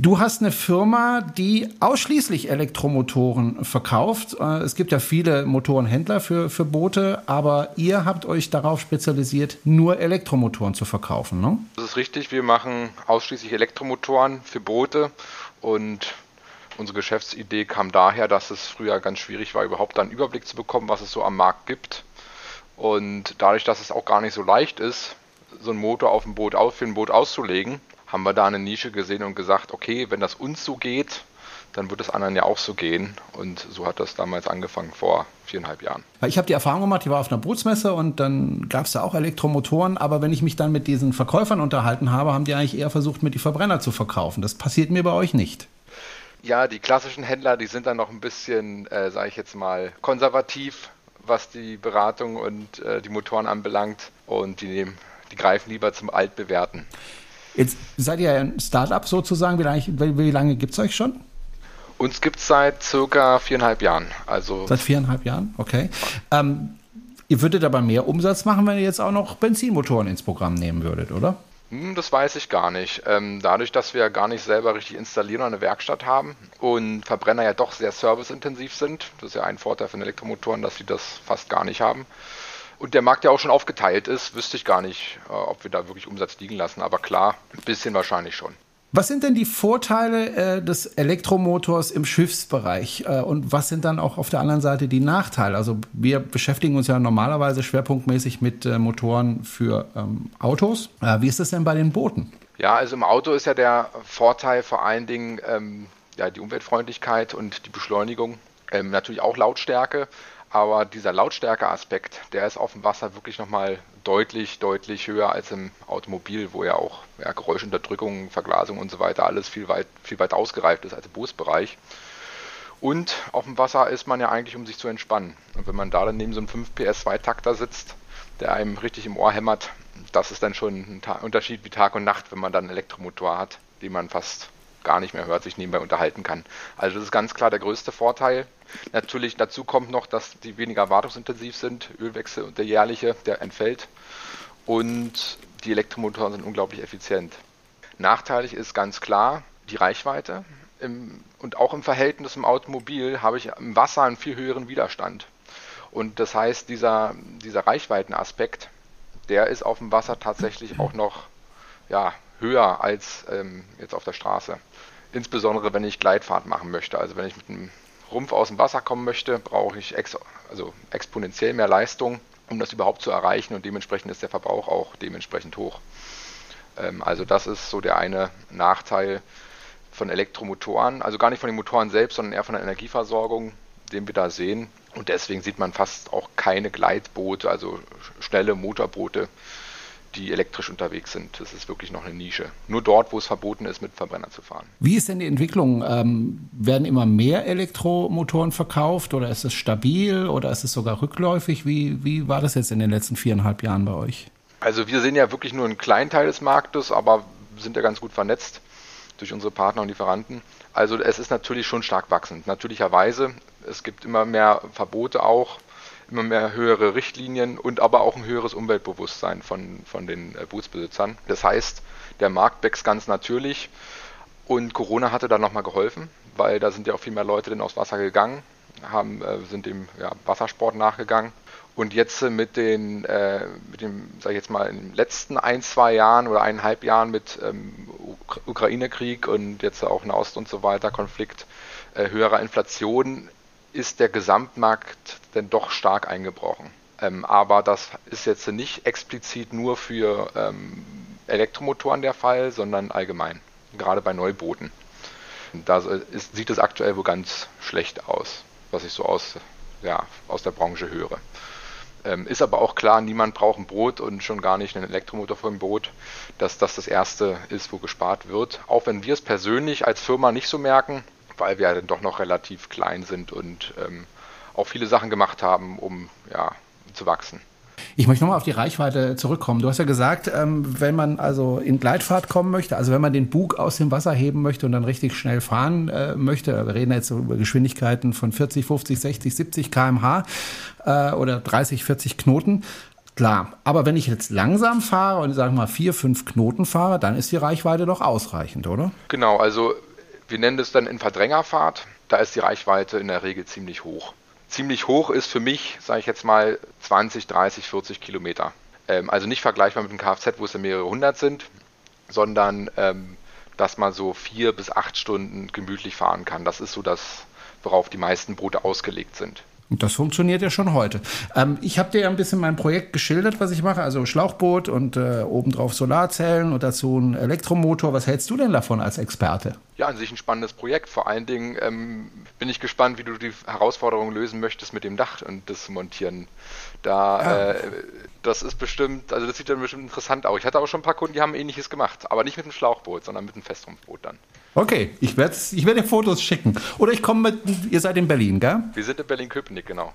Du hast eine Firma, die ausschließlich Elektromotoren verkauft. Äh, es gibt ja viele Motorenhändler für, für Boote, aber ihr habt euch darauf spezialisiert, nur Elektromotoren zu verkaufen, ne? Das ist richtig. Wir machen ausschließlich Elektromotoren für Boote und unsere Geschäftsidee kam daher, dass es früher ganz schwierig war, überhaupt einen Überblick zu bekommen, was es so am Markt gibt. Und dadurch, dass es auch gar nicht so leicht ist, so einen Motor auf dem Boot, für ein Boot auszulegen, haben wir da eine Nische gesehen und gesagt, okay, wenn das uns so geht, dann wird es anderen ja auch so gehen. Und so hat das damals angefangen vor viereinhalb Jahren. Ich habe die Erfahrung gemacht, ich war auf einer Bootsmesse und dann gab es da auch Elektromotoren, aber wenn ich mich dann mit diesen Verkäufern unterhalten habe, haben die eigentlich eher versucht, mir die Verbrenner zu verkaufen. Das passiert mir bei euch nicht. Ja, die klassischen Händler, die sind dann noch ein bisschen, äh, sage ich jetzt mal, konservativ, was die Beratung und äh, die Motoren anbelangt. Und die, nehmen, die greifen lieber zum Altbewerten. Jetzt seid ihr ein Startup sozusagen. Wie lange, wie lange gibt es euch schon? Uns gibt es seit circa viereinhalb Jahren. Also seit viereinhalb Jahren, okay. Ähm, ihr würdet aber mehr Umsatz machen, wenn ihr jetzt auch noch Benzinmotoren ins Programm nehmen würdet, oder? Hm, das weiß ich gar nicht. Ähm, dadurch, dass wir gar nicht selber richtig installieren und eine Werkstatt haben und Verbrenner ja doch sehr serviceintensiv sind, das ist ja ein Vorteil von Elektromotoren, dass sie das fast gar nicht haben, und der Markt ja auch schon aufgeteilt ist, wüsste ich gar nicht, äh, ob wir da wirklich Umsatz liegen lassen. Aber klar, ein bisschen wahrscheinlich schon. Was sind denn die Vorteile äh, des Elektromotors im Schiffsbereich äh, und was sind dann auch auf der anderen Seite die Nachteile? Also wir beschäftigen uns ja normalerweise schwerpunktmäßig mit äh, Motoren für ähm, Autos. Äh, wie ist das denn bei den Booten? Ja, also im Auto ist ja der Vorteil vor allen Dingen ähm, ja, die Umweltfreundlichkeit und die Beschleunigung. Ähm, natürlich auch Lautstärke, aber dieser Lautstärke-Aspekt, der ist auf dem Wasser wirklich nochmal deutlich, deutlich höher als im Automobil, wo ja auch ja, Geräuschunterdrückung, Verglasung und so weiter alles viel weit, viel weit ausgereift ist als im Bootsbereich. Und auf dem Wasser ist man ja eigentlich, um sich zu entspannen. Und wenn man da dann neben so einem 5 PS Zweitakter sitzt, der einem richtig im Ohr hämmert, das ist dann schon ein Ta Unterschied wie Tag und Nacht, wenn man dann einen Elektromotor hat, den man fast gar nicht mehr hört, sich nebenbei unterhalten kann. Also das ist ganz klar der größte Vorteil. Natürlich dazu kommt noch, dass die weniger wartungsintensiv sind. Ölwechsel und der jährliche, der entfällt. Und die Elektromotoren sind unglaublich effizient. Nachteilig ist ganz klar die Reichweite. Im, und auch im Verhältnis zum Automobil habe ich im Wasser einen viel höheren Widerstand. Und das heißt, dieser, dieser Reichweitenaspekt, der ist auf dem Wasser tatsächlich auch noch ja, höher als ähm, jetzt auf der Straße. Insbesondere wenn ich Gleitfahrt machen möchte. Also wenn ich mit einem Rumpf aus dem Wasser kommen möchte, brauche ich ex also exponentiell mehr Leistung, um das überhaupt zu erreichen und dementsprechend ist der Verbrauch auch dementsprechend hoch. Ähm, also das ist so der eine Nachteil von Elektromotoren, also gar nicht von den Motoren selbst, sondern eher von der Energieversorgung, den wir da sehen. Und deswegen sieht man fast auch keine Gleitboote, also schnelle Motorboote, die elektrisch unterwegs sind. Das ist wirklich noch eine Nische. Nur dort, wo es verboten ist, mit Verbrenner zu fahren. Wie ist denn die Entwicklung? Ähm, werden immer mehr Elektromotoren verkauft oder ist es stabil oder ist es sogar rückläufig? Wie, wie war das jetzt in den letzten viereinhalb Jahren bei euch? Also wir sehen ja wirklich nur einen kleinen Teil des Marktes, aber sind ja ganz gut vernetzt durch unsere Partner und Lieferanten. Also es ist natürlich schon stark wachsend. Natürlicherweise, es gibt immer mehr Verbote auch immer mehr höhere Richtlinien und aber auch ein höheres Umweltbewusstsein von, von den äh, Bootsbesitzern. Das heißt, der Markt wächst ganz natürlich und Corona hatte da nochmal geholfen, weil da sind ja auch viel mehr Leute denn aufs Wasser gegangen, haben, äh, sind dem ja, Wassersport nachgegangen. Und jetzt mit den, äh, mit dem, sag ich jetzt mal, in den letzten ein, zwei Jahren oder eineinhalb Jahren mit ähm, Ukraine-Krieg und jetzt auch Nahost und so weiter, Konflikt, äh, höherer Inflation, ist der Gesamtmarkt denn doch stark eingebrochen. Ähm, aber das ist jetzt nicht explizit nur für ähm, Elektromotoren der Fall, sondern allgemein, gerade bei Neubooten. Da ist, sieht es aktuell wohl ganz schlecht aus, was ich so aus, ja, aus der Branche höre. Ähm, ist aber auch klar, niemand braucht ein Boot und schon gar nicht einen Elektromotor für ein Boot, dass das das erste ist, wo gespart wird. Auch wenn wir es persönlich als Firma nicht so merken, weil wir ja dann doch noch relativ klein sind und ähm, auch viele Sachen gemacht haben, um ja, zu wachsen. Ich möchte nochmal auf die Reichweite zurückkommen. Du hast ja gesagt, ähm, wenn man also in Gleitfahrt kommen möchte, also wenn man den Bug aus dem Wasser heben möchte und dann richtig schnell fahren äh, möchte, wir reden jetzt über Geschwindigkeiten von 40, 50, 60, 70 km/h äh, oder 30, 40 Knoten. Klar, aber wenn ich jetzt langsam fahre und sagen wir mal vier, fünf Knoten fahre, dann ist die Reichweite doch ausreichend, oder? Genau, also wir nennen das dann in Verdrängerfahrt. Da ist die Reichweite in der Regel ziemlich hoch. Ziemlich hoch ist für mich, sage ich jetzt mal, 20, 30, 40 Kilometer. Ähm, also nicht vergleichbar mit einem Kfz, wo es ja mehrere hundert sind, sondern ähm, dass man so vier bis acht Stunden gemütlich fahren kann. Das ist so das, worauf die meisten Boote ausgelegt sind. Und das funktioniert ja schon heute. Ähm, ich habe dir ja ein bisschen mein Projekt geschildert, was ich mache. Also Schlauchboot und äh, obendrauf Solarzellen und dazu ein Elektromotor. Was hältst du denn davon als Experte? Ja, an sich ein spannendes Projekt. Vor allen Dingen ähm, bin ich gespannt, wie du die Herausforderung lösen möchtest mit dem Dach und das Montieren. Da, ja. äh, das ist bestimmt, also das sieht dann bestimmt interessant aus. Ich hatte auch schon ein paar Kunden, die haben ähnliches gemacht, aber nicht mit einem Schlauchboot, sondern mit einem Festrumpfboot dann. Okay, ich werde ich werd dir Fotos schicken. Oder ich komme mit, ihr seid in Berlin, gell? Wir sind in Berlin-Köpenick, genau.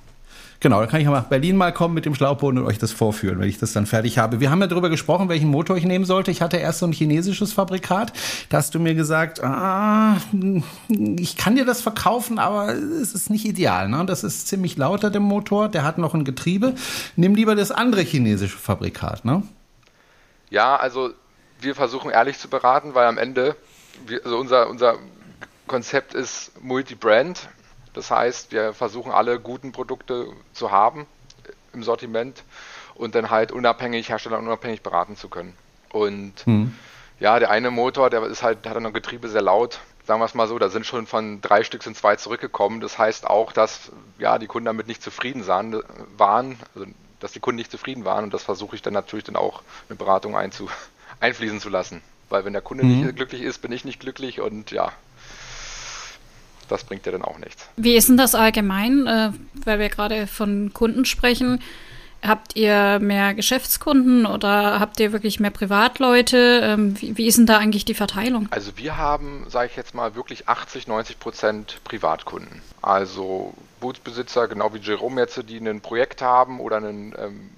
Genau, dann kann ich nach Berlin mal kommen mit dem Schlauchboot und euch das vorführen, wenn ich das dann fertig habe. Wir haben ja darüber gesprochen, welchen Motor ich nehmen sollte. Ich hatte erst so ein chinesisches Fabrikat. Da hast du mir gesagt, ah, ich kann dir das verkaufen, aber es ist nicht ideal. Ne? Das ist ziemlich lauter, der Motor. Der hat noch ein Getriebe. Nimm lieber das andere chinesische Fabrikat, ne? Ja, also wir versuchen ehrlich zu beraten, weil am Ende wir, also unser, unser Konzept ist Multi-Brand. Das heißt, wir versuchen alle guten Produkte zu haben im Sortiment und dann halt unabhängig, Hersteller unabhängig beraten zu können. Und hm. ja, der eine Motor, der ist halt, hat dann ein Getriebe sehr laut. Sagen wir es mal so, da sind schon von drei Stück sind zwei zurückgekommen. Das heißt auch, dass ja die Kunden damit nicht zufrieden waren, also dass die Kunden nicht zufrieden waren und das versuche ich dann natürlich dann auch eine Beratung einzu, [laughs] einfließen zu lassen. Weil wenn der Kunde mhm. nicht glücklich ist, bin ich nicht glücklich und ja, das bringt ja dann auch nichts. Wie ist denn das allgemein, äh, weil wir gerade von Kunden sprechen? Habt ihr mehr Geschäftskunden oder habt ihr wirklich mehr Privatleute? Ähm, wie, wie, ist denn da eigentlich die Verteilung? Also wir haben, sage ich jetzt mal, wirklich 80, 90 Prozent Privatkunden. Also Bootsbesitzer, genau wie Jerome jetzt, die ein Projekt haben oder einen ähm,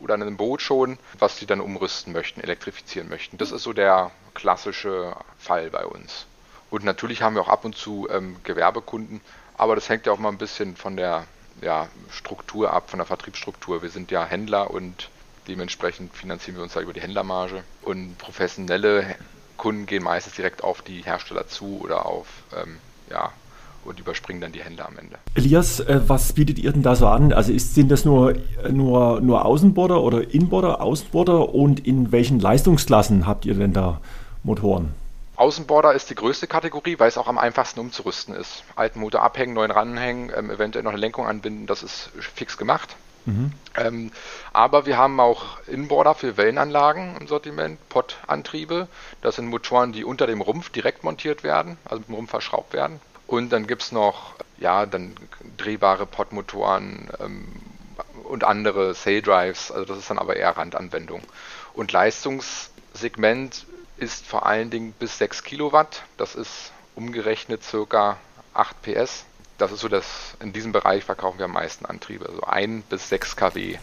oder an einem Boot schon, was sie dann umrüsten möchten, elektrifizieren möchten. Das ist so der klassische Fall bei uns. Und natürlich haben wir auch ab und zu ähm, Gewerbekunden, aber das hängt ja auch mal ein bisschen von der ja, Struktur ab, von der Vertriebsstruktur. Wir sind ja Händler und dementsprechend finanzieren wir uns da über die Händlermarge. Und professionelle Kunden gehen meistens direkt auf die Hersteller zu oder auf ähm, ja, und überspringen dann die Hände am Ende. Elias, äh, was bietet ihr denn da so an? Also ist, sind das nur, nur, nur Außenborder oder Inborder, Außenborder und in welchen Leistungsklassen habt ihr denn da Motoren? Außenborder ist die größte Kategorie, weil es auch am einfachsten umzurüsten ist. Alten Motor abhängen, neuen ranhängen, ähm, eventuell noch eine Lenkung anbinden, das ist fix gemacht. Mhm. Ähm, aber wir haben auch Inboarder für Wellenanlagen im Sortiment, Pott-Antriebe. Das sind Motoren, die unter dem Rumpf direkt montiert werden, also mit dem Rumpf verschraubt werden Und dann gibt es noch, ja, dann drehbare Podmotoren ähm, und andere Sail Drives. Also das ist dann aber eher Randanwendung. Und Leistungssegment ist vor allen Dingen bis 6 Kilowatt. Das ist umgerechnet circa 8 PS. Das ist so das, in diesem Bereich verkaufen wir am meisten Antriebe, also 1 bis 6 kW.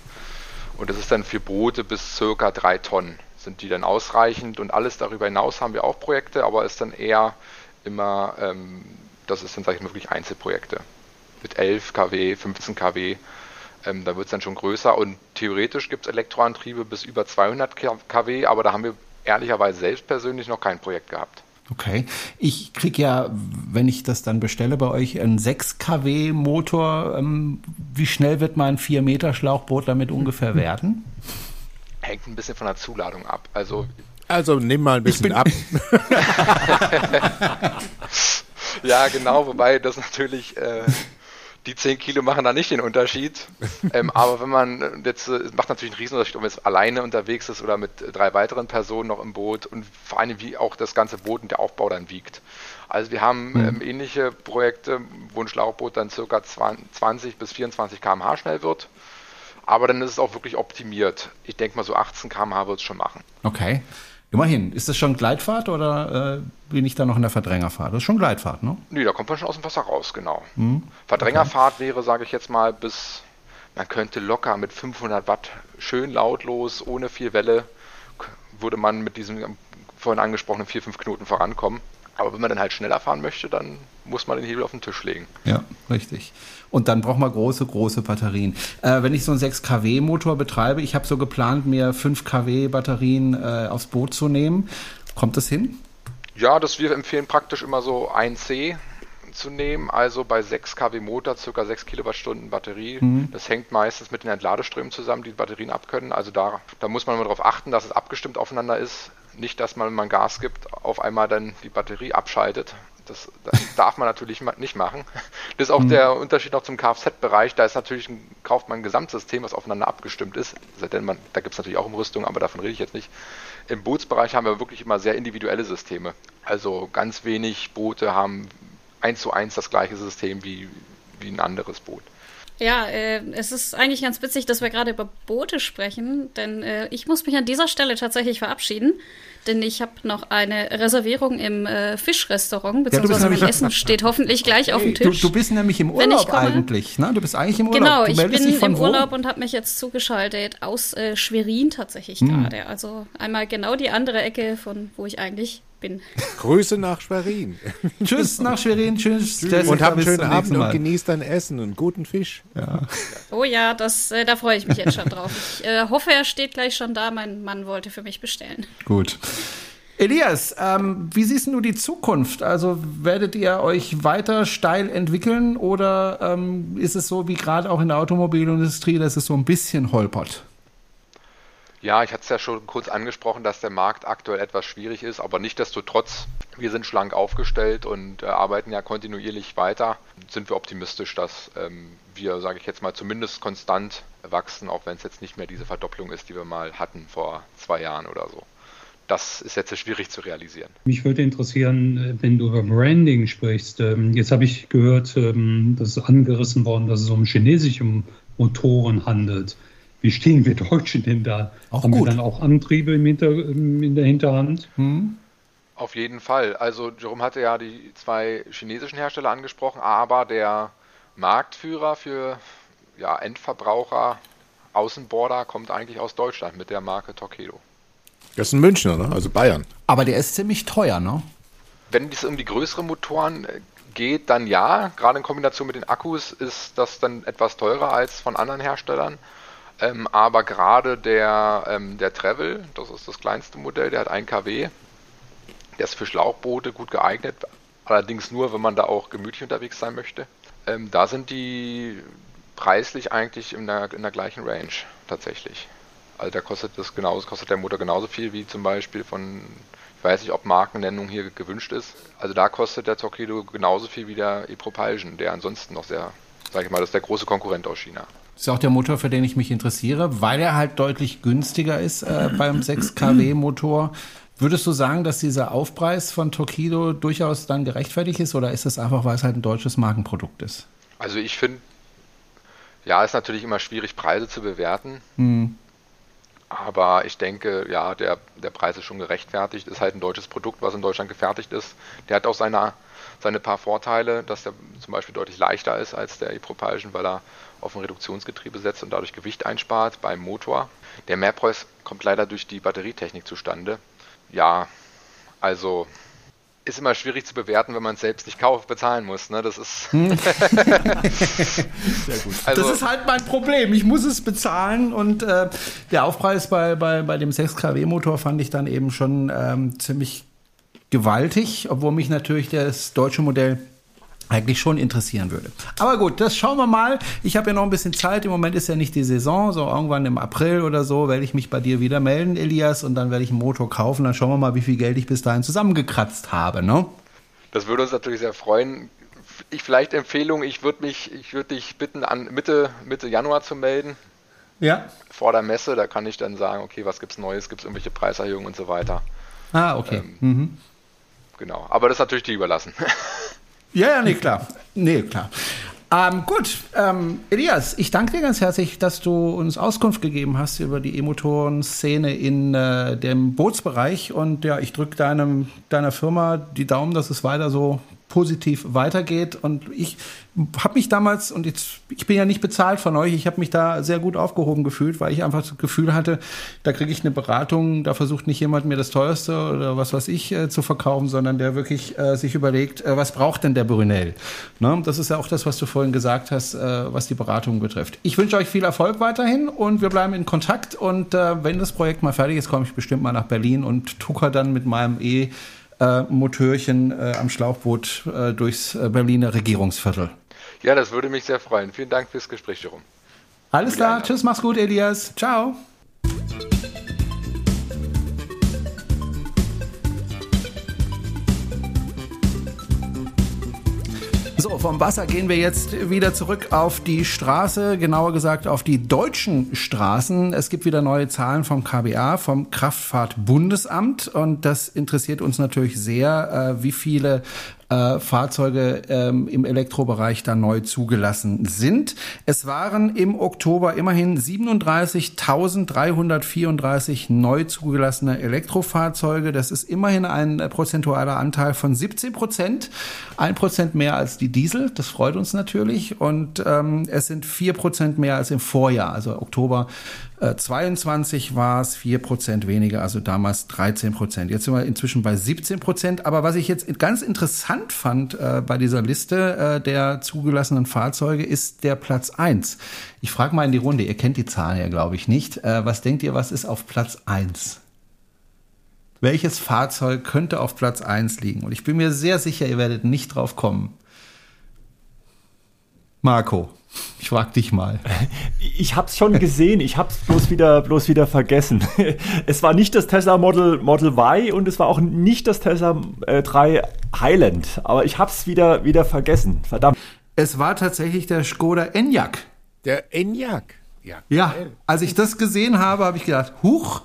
Und das ist dann für Boote bis circa 3 Tonnen sind die dann ausreichend und alles darüber hinaus haben wir auch Projekte, aber ist dann eher immer, ähm, das ist dann, sage ich mal, wirklich Einzelprojekte. Mit 11 kW, 15 kW, ähm, da wird es dann schon größer und theoretisch gibt es Elektroantriebe bis über 200 kW, aber da haben wir ehrlicherweise selbst persönlich noch kein Projekt gehabt. Okay. Ich kriege ja, wenn ich das dann bestelle bei euch, einen 6 kW Motor. Ähm, wie schnell wird mein 4 Meter Schlauchboot damit [laughs] ungefähr werden? Hängt ein bisschen von der Zuladung ab. Also, also nimm mal ein bisschen ab. [laughs] [laughs] ja, genau, wobei das natürlich äh, die 10 Kilo machen da nicht den Unterschied. ähm, aber wenn man jetzt, es macht natürlich einen Riesenunterschied, ob man jetzt alleine unterwegs ist oder mit drei weiteren Personen noch im Boot und vor allem wie auch das ganze Boot und der Aufbau dann wiegt. Also wir haben mhm. ähm, ähnliche Projekte, wo ein Schlauchboot dann circa 20 bis 24 km/h schnell wird. Aber dann ist es auch wirklich optimiert. Ich denke mal, so 18 km/h wird es schon machen. Okay. Immerhin. Ist das schon Gleitfahrt oder äh, bin ich da noch in der Verdrängerfahrt? Das ist schon Gleitfahrt, ne? Nee, da kommt man schon aus dem Wasser raus, genau. Mhm. Verdrängerfahrt okay. wäre, sage ich jetzt mal, bis, man könnte locker mit 500 Watt schön lautlos, ohne viel Welle, würde man mit diesem vorhin angesprochenen 4-5 Knoten vorankommen. Aber wenn man dann halt schneller fahren möchte, dann muss man den Hebel auf den Tisch legen. Ja, richtig. Und dann braucht man große, große Batterien. Äh, wenn ich so einen 6 kW Motor betreibe, ich habe so geplant, mir 5 kW Batterien äh, aufs Boot zu nehmen. Kommt das hin? Ja, das wir empfehlen praktisch immer so 1C zu nehmen, also bei 6 kW Motor circa 6 Kilowattstunden Batterie. Mhm. Das hängt meistens mit den Entladeströmen zusammen, die, die Batterien abkönnen. Also da, da muss man mal darauf achten, dass es abgestimmt aufeinander ist. Nicht, dass man, wenn man Gas gibt, auf einmal dann die Batterie abschaltet. Das, das [laughs] darf man natürlich nicht machen. Das ist auch mhm. der Unterschied noch zum Kfz-Bereich. Da ist natürlich ein, kauft man ein Gesamtsystem, was aufeinander abgestimmt ist. Seitdem man, da gibt es natürlich auch Umrüstung, aber davon rede ich jetzt nicht. Im Bootsbereich haben wir wirklich immer sehr individuelle Systeme. Also ganz wenig Boote haben eins zu eins das gleiche System wie, wie ein anderes Boot. Ja, äh, es ist eigentlich ganz witzig, dass wir gerade über Boote sprechen, denn äh, ich muss mich an dieser Stelle tatsächlich verabschieden, denn ich habe noch eine Reservierung im äh, Fischrestaurant, beziehungsweise ja, mein Essen steht hoffentlich gleich auf dem Tisch. Du, du, bist nämlich im Urlaub eigentlich, ne? Du bist eigentlich im Urlaub. Genau, ich bin im wo? Urlaub und habe mich jetzt zugeschaltet aus äh, Schwerin tatsächlich hm. gerade. Also einmal genau die andere Ecke von wo ich eigentlich bin. Grüße nach Schwerin. [laughs] Tschüss nach Schwerin. Tschüss. Tschüss. Und habt einen schönen Abend und genießt dein Essen und guten Fisch. Ja. Oh ja, das, äh, da freue ich mich jetzt schon drauf. Ich äh, hoffe, er steht gleich schon da. Mein Mann wollte für mich bestellen. Gut. Elias, ähm, wie siehst du die Zukunft? Also werdet ihr euch weiter steil entwickeln oder ähm, ist es so wie gerade auch in der Automobilindustrie, dass es so ein bisschen holpert? Ja, ich hatte es ja schon kurz angesprochen, dass der Markt aktuell etwas schwierig ist, aber nichtdestotrotz, wir sind schlank aufgestellt und äh, arbeiten ja kontinuierlich weiter. Sind wir optimistisch, dass ähm, wir, sage ich jetzt mal, zumindest konstant wachsen, auch wenn es jetzt nicht mehr diese Verdopplung ist, die wir mal hatten vor zwei Jahren oder so. Das ist jetzt schwierig zu realisieren. Mich würde interessieren, äh, wenn du über Branding sprichst. Ähm, jetzt habe ich gehört, ähm, das ist angerissen worden, dass es um chinesische Motoren handelt. Wie stehen wir Deutschen denn da? Auch Haben gut. wir dann auch Antriebe im Hinter, in der Hinterhand? Hm? Auf jeden Fall. Also Jerome hatte ja die zwei chinesischen Hersteller angesprochen, aber der Marktführer für ja, Endverbraucher Außenborder kommt eigentlich aus Deutschland mit der Marke Torpedo. Das ist ein Münchner, ne? also Bayern. Aber der ist ziemlich teuer, ne? Wenn es um die größeren Motoren äh, geht, dann ja. Gerade in Kombination mit den Akkus ist das dann etwas teurer als von anderen Herstellern. Ähm, aber gerade der, ähm, der Travel, das ist das kleinste Modell, der hat 1 kW. Der ist für Schlauchboote gut geeignet, allerdings nur, wenn man da auch gemütlich unterwegs sein möchte. Ähm, da sind die preislich eigentlich in der, in der gleichen Range tatsächlich. Also da kostet das genauso, kostet der Motor genauso viel wie zum Beispiel von, ich weiß nicht, ob Markennennung hier gewünscht ist. Also da kostet der Torpedo genauso viel wie der E-Propulsion, der ansonsten noch sehr, sag ich mal, das ist der große Konkurrent aus China. Das ist auch der Motor, für den ich mich interessiere, weil er halt deutlich günstiger ist äh, beim 6 kW Motor. Würdest du sagen, dass dieser Aufpreis von Tokido durchaus dann gerechtfertigt ist oder ist das einfach, weil es halt ein deutsches Markenprodukt ist? Also ich finde, ja, ist natürlich immer schwierig, Preise zu bewerten. Mhm. Aber ich denke, ja, der, der Preis ist schon gerechtfertigt. Ist halt ein deutsches Produkt, was in Deutschland gefertigt ist. Der hat auch seine, seine paar Vorteile, dass der zum Beispiel deutlich leichter ist als der e-Propulsion, weil er auf ein Reduktionsgetriebe setzt und dadurch Gewicht einspart beim Motor. Der Mehrpreis kommt leider durch die Batterietechnik zustande. Ja, also ist immer schwierig zu bewerten, wenn man es selbst nicht kauft, bezahlen muss. Ne? Das ist. Hm. [laughs] Sehr gut. Also, das ist halt mein Problem. Ich muss es bezahlen und äh, der Aufpreis bei, bei, bei dem 6 kW Motor fand ich dann eben schon ähm, ziemlich gewaltig, obwohl mich natürlich das deutsche Modell eigentlich schon interessieren würde. Aber gut, das schauen wir mal. Ich habe ja noch ein bisschen Zeit. Im Moment ist ja nicht die Saison. So irgendwann im April oder so werde ich mich bei dir wieder melden, Elias, und dann werde ich einen Motor kaufen. Dann schauen wir mal, wie viel Geld ich bis dahin zusammengekratzt habe. Ne? Das würde uns natürlich sehr freuen. Ich vielleicht Empfehlung, ich würde mich, ich würde dich bitten, an Mitte, Mitte Januar zu melden. Ja. Vor der Messe, da kann ich dann sagen, okay, was gibt's Neues, gibt es irgendwelche Preiserhöhungen und so weiter. Ah, okay. Ähm, mhm. Genau. Aber das ist natürlich dir überlassen. [laughs] Ja, ja, nee, klar. Nee, klar. Ähm, gut, ähm, Elias, ich danke dir ganz herzlich, dass du uns Auskunft gegeben hast über die E-Motoren-Szene in äh, dem Bootsbereich. Und ja, ich drücke deiner Firma die Daumen, dass es weiter so positiv weitergeht. Und ich habe mich damals, und jetzt, ich bin ja nicht bezahlt von euch, ich habe mich da sehr gut aufgehoben gefühlt, weil ich einfach das Gefühl hatte, da kriege ich eine Beratung, da versucht nicht jemand mir das teuerste oder was weiß ich äh, zu verkaufen, sondern der wirklich äh, sich überlegt, äh, was braucht denn der Brunel? Ne? Das ist ja auch das, was du vorhin gesagt hast, äh, was die Beratung betrifft. Ich wünsche euch viel Erfolg weiterhin und wir bleiben in Kontakt. Und äh, wenn das Projekt mal fertig ist, komme ich bestimmt mal nach Berlin und tucker dann mit meinem E- äh, Motörchen äh, am Schlauchboot äh, durchs äh, Berliner Regierungsviertel. Ja, das würde mich sehr freuen. Vielen Dank fürs Gespräch, Jerome. Alles klar, tschüss, mach's gut, Elias. Ciao. So, vom Wasser gehen wir jetzt wieder zurück auf die Straße, genauer gesagt auf die deutschen Straßen. Es gibt wieder neue Zahlen vom KBA, vom Kraftfahrtbundesamt und das interessiert uns natürlich sehr, äh, wie viele äh, Fahrzeuge ähm, im Elektrobereich da neu zugelassen sind. Es waren im Oktober immerhin 37.334 neu zugelassene Elektrofahrzeuge. Das ist immerhin ein prozentualer Anteil von 17 Prozent. Ein Prozent mehr als die Diesel. Das freut uns natürlich. Und ähm, es sind vier Prozent mehr als im Vorjahr, also Oktober 22 war es 4 Prozent weniger, also damals 13 Prozent. Jetzt sind wir inzwischen bei 17 Prozent. Aber was ich jetzt ganz interessant fand äh, bei dieser Liste äh, der zugelassenen Fahrzeuge, ist der Platz 1. Ich frage mal in die Runde, ihr kennt die Zahlen ja, glaube ich, nicht. Äh, was denkt ihr, was ist auf Platz 1? Welches Fahrzeug könnte auf Platz 1 liegen? Und ich bin mir sehr sicher, ihr werdet nicht drauf kommen. Marco. Ich frag dich mal. [laughs] Ich hab's schon gesehen, ich hab's bloß wieder, bloß wieder vergessen. [laughs] Es war nicht das Tesla Model, Model Y und es war auch nicht das Tesla äh, 3 Highland, aber ich hab's wieder, wieder vergessen. Verdammt. Es war tatsächlich der Skoda Enyaq. Der Enyaq? Ja, ja als ich das gesehen habe, habe ich gedacht, huch,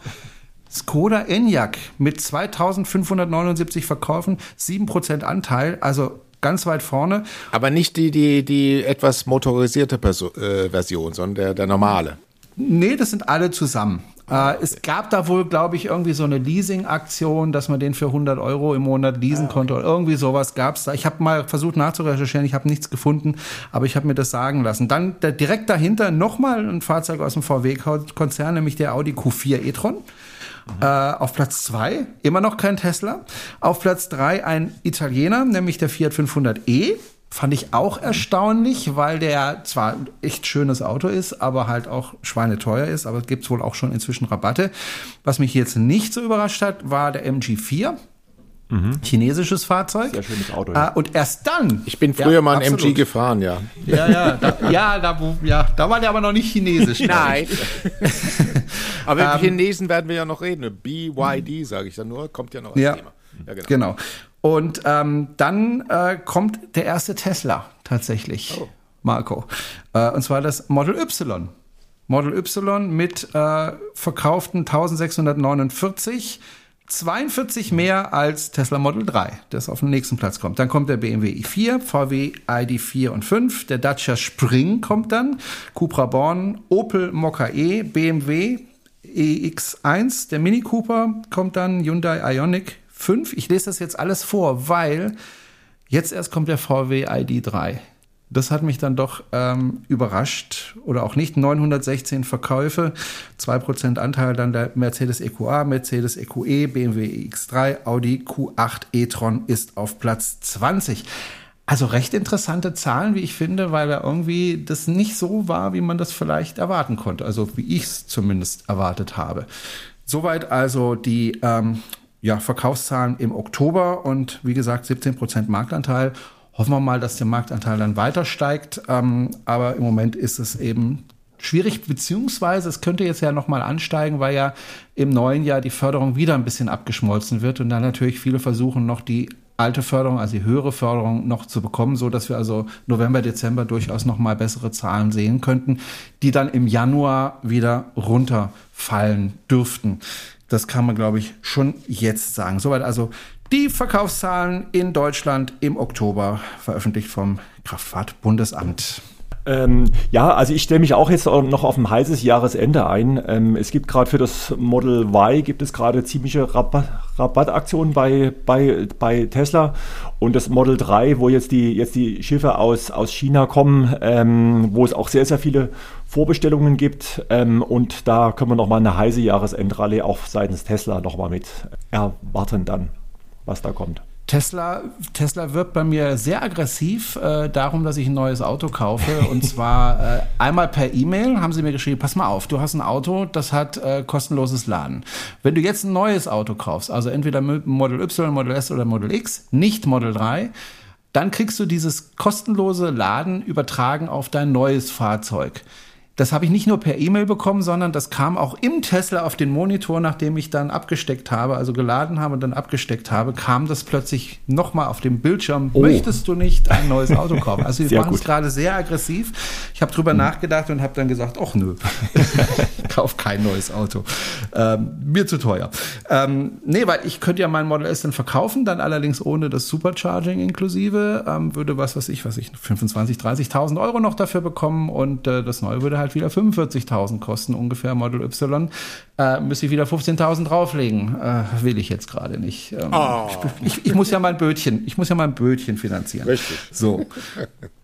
Skoda Enyaq mit 2579 Verkäufen, 7% Anteil, also ganz weit vorne. Aber nicht die, die, die etwas motorisierte Perso äh, Version, sondern der, der normale. Nee, das sind alle zusammen. Äh, es gab da wohl, glaube ich, irgendwie so eine Leasing-Aktion, dass man den für 100 Euro im Monat leasen ah, okay. konnte. Oder irgendwie sowas gab es da. Ich habe mal versucht nachzurecherchieren, ich habe nichts gefunden, aber ich habe mir das sagen lassen. Dann direkt dahinter nochmal ein Fahrzeug aus dem VW-Konzern, nämlich der Audi Q4 e-tron. Äh, auf Platz zwei immer noch kein Tesla. Auf Platz drei ein Italiener, nämlich der Fiat 500e. Fand ich auch erstaunlich, weil der zwar ein echt schönes Auto ist, aber halt auch schweineteuer ist, aber es gibt wohl auch schon inzwischen Rabatte. Was mich jetzt nicht so überrascht hat, war der MG4. Mhm. Chinesisches Fahrzeug. Sehr schönes Auto. Ja. Äh, und erst dann. Ich bin früher ja, mal ein absolut. MG gefahren, ja. Ja, ja, da, [laughs] ja, da, ja, da war der aber noch nicht chinesisch. Nein. [laughs] aber über ähm, Chinesen werden wir ja noch reden. BYD, sage ich dann nur, kommt ja noch als ja, Thema. Ja, genau. genau. Und ähm, dann äh, kommt der erste Tesla tatsächlich, oh. Marco. Äh, und zwar das Model Y. Model Y mit äh, verkauften 1649 42 mehr als Tesla Model 3, das auf den nächsten Platz kommt. Dann kommt der BMW i4, VW ID4 und 5, der Dacia Spring kommt dann, Cupra Born, Opel Mokka E, BMW EX1, der Mini Cooper kommt dann, Hyundai Ioniq 5. Ich lese das jetzt alles vor, weil jetzt erst kommt der VW ID3. Das hat mich dann doch ähm, überrascht oder auch nicht. 916 Verkäufe, 2% Anteil dann der Mercedes EQA, Mercedes EQE, BMW X3, Audi Q8 e-tron ist auf Platz 20. Also recht interessante Zahlen, wie ich finde, weil er irgendwie das nicht so war, wie man das vielleicht erwarten konnte. Also wie ich es zumindest erwartet habe. Soweit also die ähm, ja, Verkaufszahlen im Oktober und wie gesagt 17% Marktanteil. Hoffen wir mal, dass der Marktanteil dann weiter steigt. Ähm, aber im Moment ist es eben schwierig, beziehungsweise es könnte jetzt ja nochmal ansteigen, weil ja im neuen Jahr die Förderung wieder ein bisschen abgeschmolzen wird und dann natürlich viele versuchen, noch die alte Förderung, also die höhere Förderung noch zu bekommen, so dass wir also November, Dezember durchaus noch mal bessere Zahlen sehen könnten, die dann im Januar wieder runterfallen dürften. Das kann man, glaube ich, schon jetzt sagen. Soweit also die Verkaufszahlen in Deutschland im Oktober, veröffentlicht vom Kraftfahrtbundesamt. Ähm, ja, also ich stelle mich auch jetzt noch auf ein heißes Jahresende ein. Ähm, es gibt gerade für das Model Y gibt es gerade ziemliche Rabatt, Rabattaktionen bei, bei, bei Tesla und das Model 3, wo jetzt die, jetzt die Schiffe aus, aus China kommen, ähm, wo es auch sehr, sehr viele Vorbestellungen gibt ähm, und da können wir nochmal eine heiße Jahresendrallye auch seitens Tesla nochmal mit erwarten dann, was da kommt. Tesla, Tesla wirbt bei mir sehr aggressiv äh, darum, dass ich ein neues Auto kaufe. [laughs] Und zwar äh, einmal per E-Mail haben sie mir geschrieben, pass mal auf, du hast ein Auto, das hat äh, kostenloses Laden. Wenn du jetzt ein neues Auto kaufst, also entweder Model Y, Model S oder Model X, nicht Model 3, dann kriegst du dieses kostenlose Laden übertragen auf dein neues Fahrzeug. Das habe ich nicht nur per E-Mail bekommen, sondern das kam auch im Tesla auf den Monitor, nachdem ich dann abgesteckt habe, also geladen habe und dann abgesteckt habe, kam das plötzlich nochmal auf dem Bildschirm. Oh. Möchtest du nicht ein neues Auto kaufen? Also wir [laughs] waren es gerade sehr aggressiv. Ich habe drüber mhm. nachgedacht und habe dann gesagt, ach nö, [laughs] ich kauf kein neues Auto. Ähm, mir zu teuer. Ähm, nee, weil ich könnte ja mein Model S dann verkaufen, dann allerdings ohne das Supercharging inklusive, ähm, würde was weiß ich, was ich, 25, 30.000 Euro noch dafür bekommen und äh, das neue würde halt halt wieder 45.000 kosten, ungefähr Model Y, äh, müsste ich wieder 15.000 drauflegen. Äh, will ich jetzt gerade nicht. Ähm, oh. ich, ich, muss ja mein Bötchen, ich muss ja mein Bötchen finanzieren. Richtig. So. [laughs]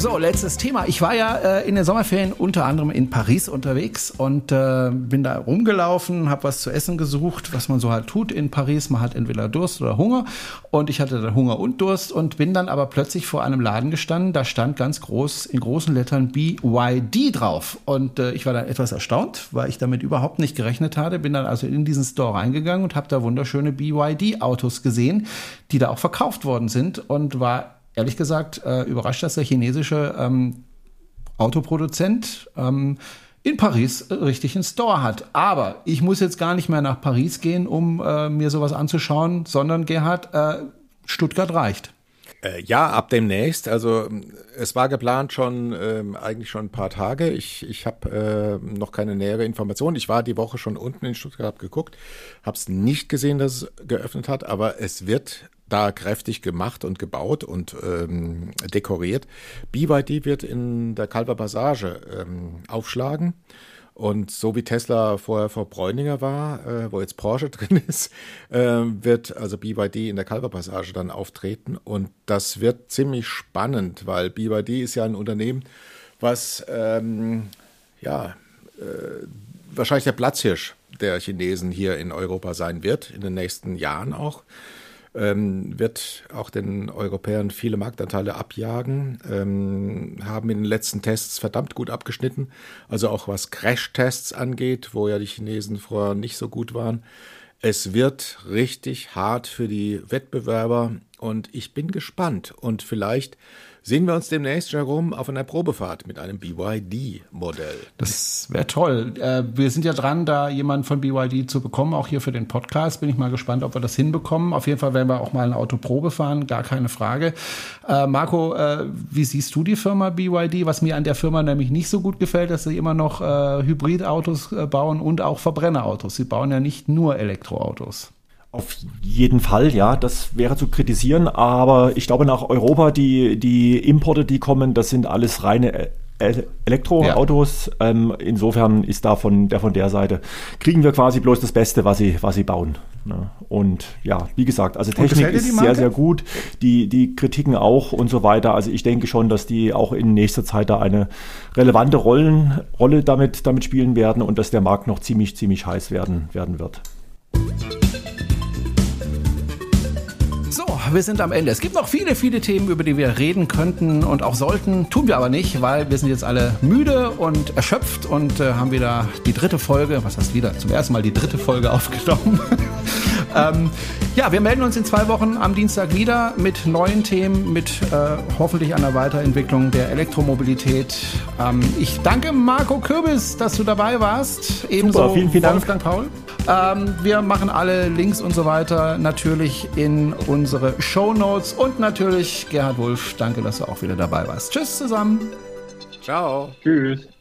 So, letztes Thema. Ich war ja äh, in den Sommerferien unter anderem in Paris unterwegs und äh, bin da rumgelaufen, habe was zu essen gesucht, was man so halt tut in Paris. Man hat entweder Durst oder Hunger und ich hatte dann Hunger und Durst und bin dann aber plötzlich vor einem Laden gestanden. Da stand ganz groß in großen Lettern BYD drauf und äh, ich war dann etwas erstaunt, weil ich damit überhaupt nicht gerechnet hatte. Bin dann also in diesen Store reingegangen und habe da wunderschöne BYD-Autos gesehen, die da auch verkauft worden sind und war ehrlich gesagt äh, überrascht, dass der chinesische ähm, Autoproduzent ähm, in Paris äh, richtig einen Store hat. Aber ich muss jetzt gar nicht mehr nach Paris gehen, um äh, mir sowas anzuschauen, sondern Gerhard, äh, Stuttgart reicht. Äh, ja, ab demnächst. Also es war geplant schon ähm, eigentlich schon ein paar Tage. Ich, ich habe äh, noch keine nähere Information. Ich war die Woche schon unten in Stuttgart, habe geguckt, habe es nicht gesehen, dass es geöffnet hat, aber es wird da kräftig gemacht und gebaut und ähm, dekoriert. BYD wird in der Calver Passage ähm, aufschlagen. Und so wie Tesla vorher vor Bräuninger war, äh, wo jetzt Porsche [laughs] drin ist, äh, wird also BYD in der Calver Passage dann auftreten. Und das wird ziemlich spannend, weil BYD ist ja ein Unternehmen, was ähm, ja äh, wahrscheinlich der Platzhirsch der Chinesen hier in Europa sein wird, in den nächsten Jahren auch ähm, wird auch den Europäern viele Marktanteile abjagen, ähm, haben in den letzten Tests verdammt gut abgeschnitten, also auch was Crash-Tests angeht, wo ja die Chinesen vorher nicht so gut waren. Es wird richtig hart für die Wettbewerber und ich bin gespannt und vielleicht sehen wir uns demnächst, Jerome, auf einer Probefahrt mit einem BYD-Modell. Das wäre toll. Äh, wir sind ja dran, da jemanden von BYD zu bekommen, auch hier für den Podcast. Bin ich mal gespannt, ob wir das hinbekommen. Auf jeden Fall werden wir auch mal ein Auto Probe fahren, gar keine Frage. Äh, Marco, äh, wie siehst du die Firma BYD? Was mir an der Firma nämlich nicht so gut gefällt, dass sie immer noch äh, Hybridautos äh, bauen und auch Verbrennerautos. Sie bauen ja nicht nur Elektroautos. Auf jeden Fall, ja, das wäre zu kritisieren, aber ich glaube nach Europa, die, die Importe, die kommen, das sind alles reine Elektroautos. Ja. Ähm, insofern ist da von der, von der Seite, kriegen wir quasi bloß das Beste, was sie, was sie bauen. Ne? Und ja, wie gesagt, also Technik ist sehr, sehr gut, die, die Kritiken auch und so weiter. Also ich denke schon, dass die auch in nächster Zeit da eine relevante Rollen, Rolle damit, damit spielen werden und dass der Markt noch ziemlich, ziemlich heiß werden, werden wird. Wir sind am Ende. Es gibt noch viele, viele Themen, über die wir reden könnten und auch sollten. Tun wir aber nicht, weil wir sind jetzt alle müde und erschöpft und äh, haben wieder die dritte Folge, was heißt wieder, zum ersten Mal die dritte Folge [laughs] aufgenommen. Ähm, ja, wir melden uns in zwei Wochen am Dienstag wieder mit neuen Themen, mit äh, hoffentlich einer Weiterentwicklung der Elektromobilität. Ähm, ich danke Marco Kürbis, dass du dabei warst. Ebenso Super, vielen, vielen Dank. Wolfgang Paul. Ähm, wir machen alle Links und so weiter natürlich in unsere Show Notes und natürlich Gerhard Wulff. Danke, dass du auch wieder dabei warst. Tschüss zusammen. Ciao. Tschüss.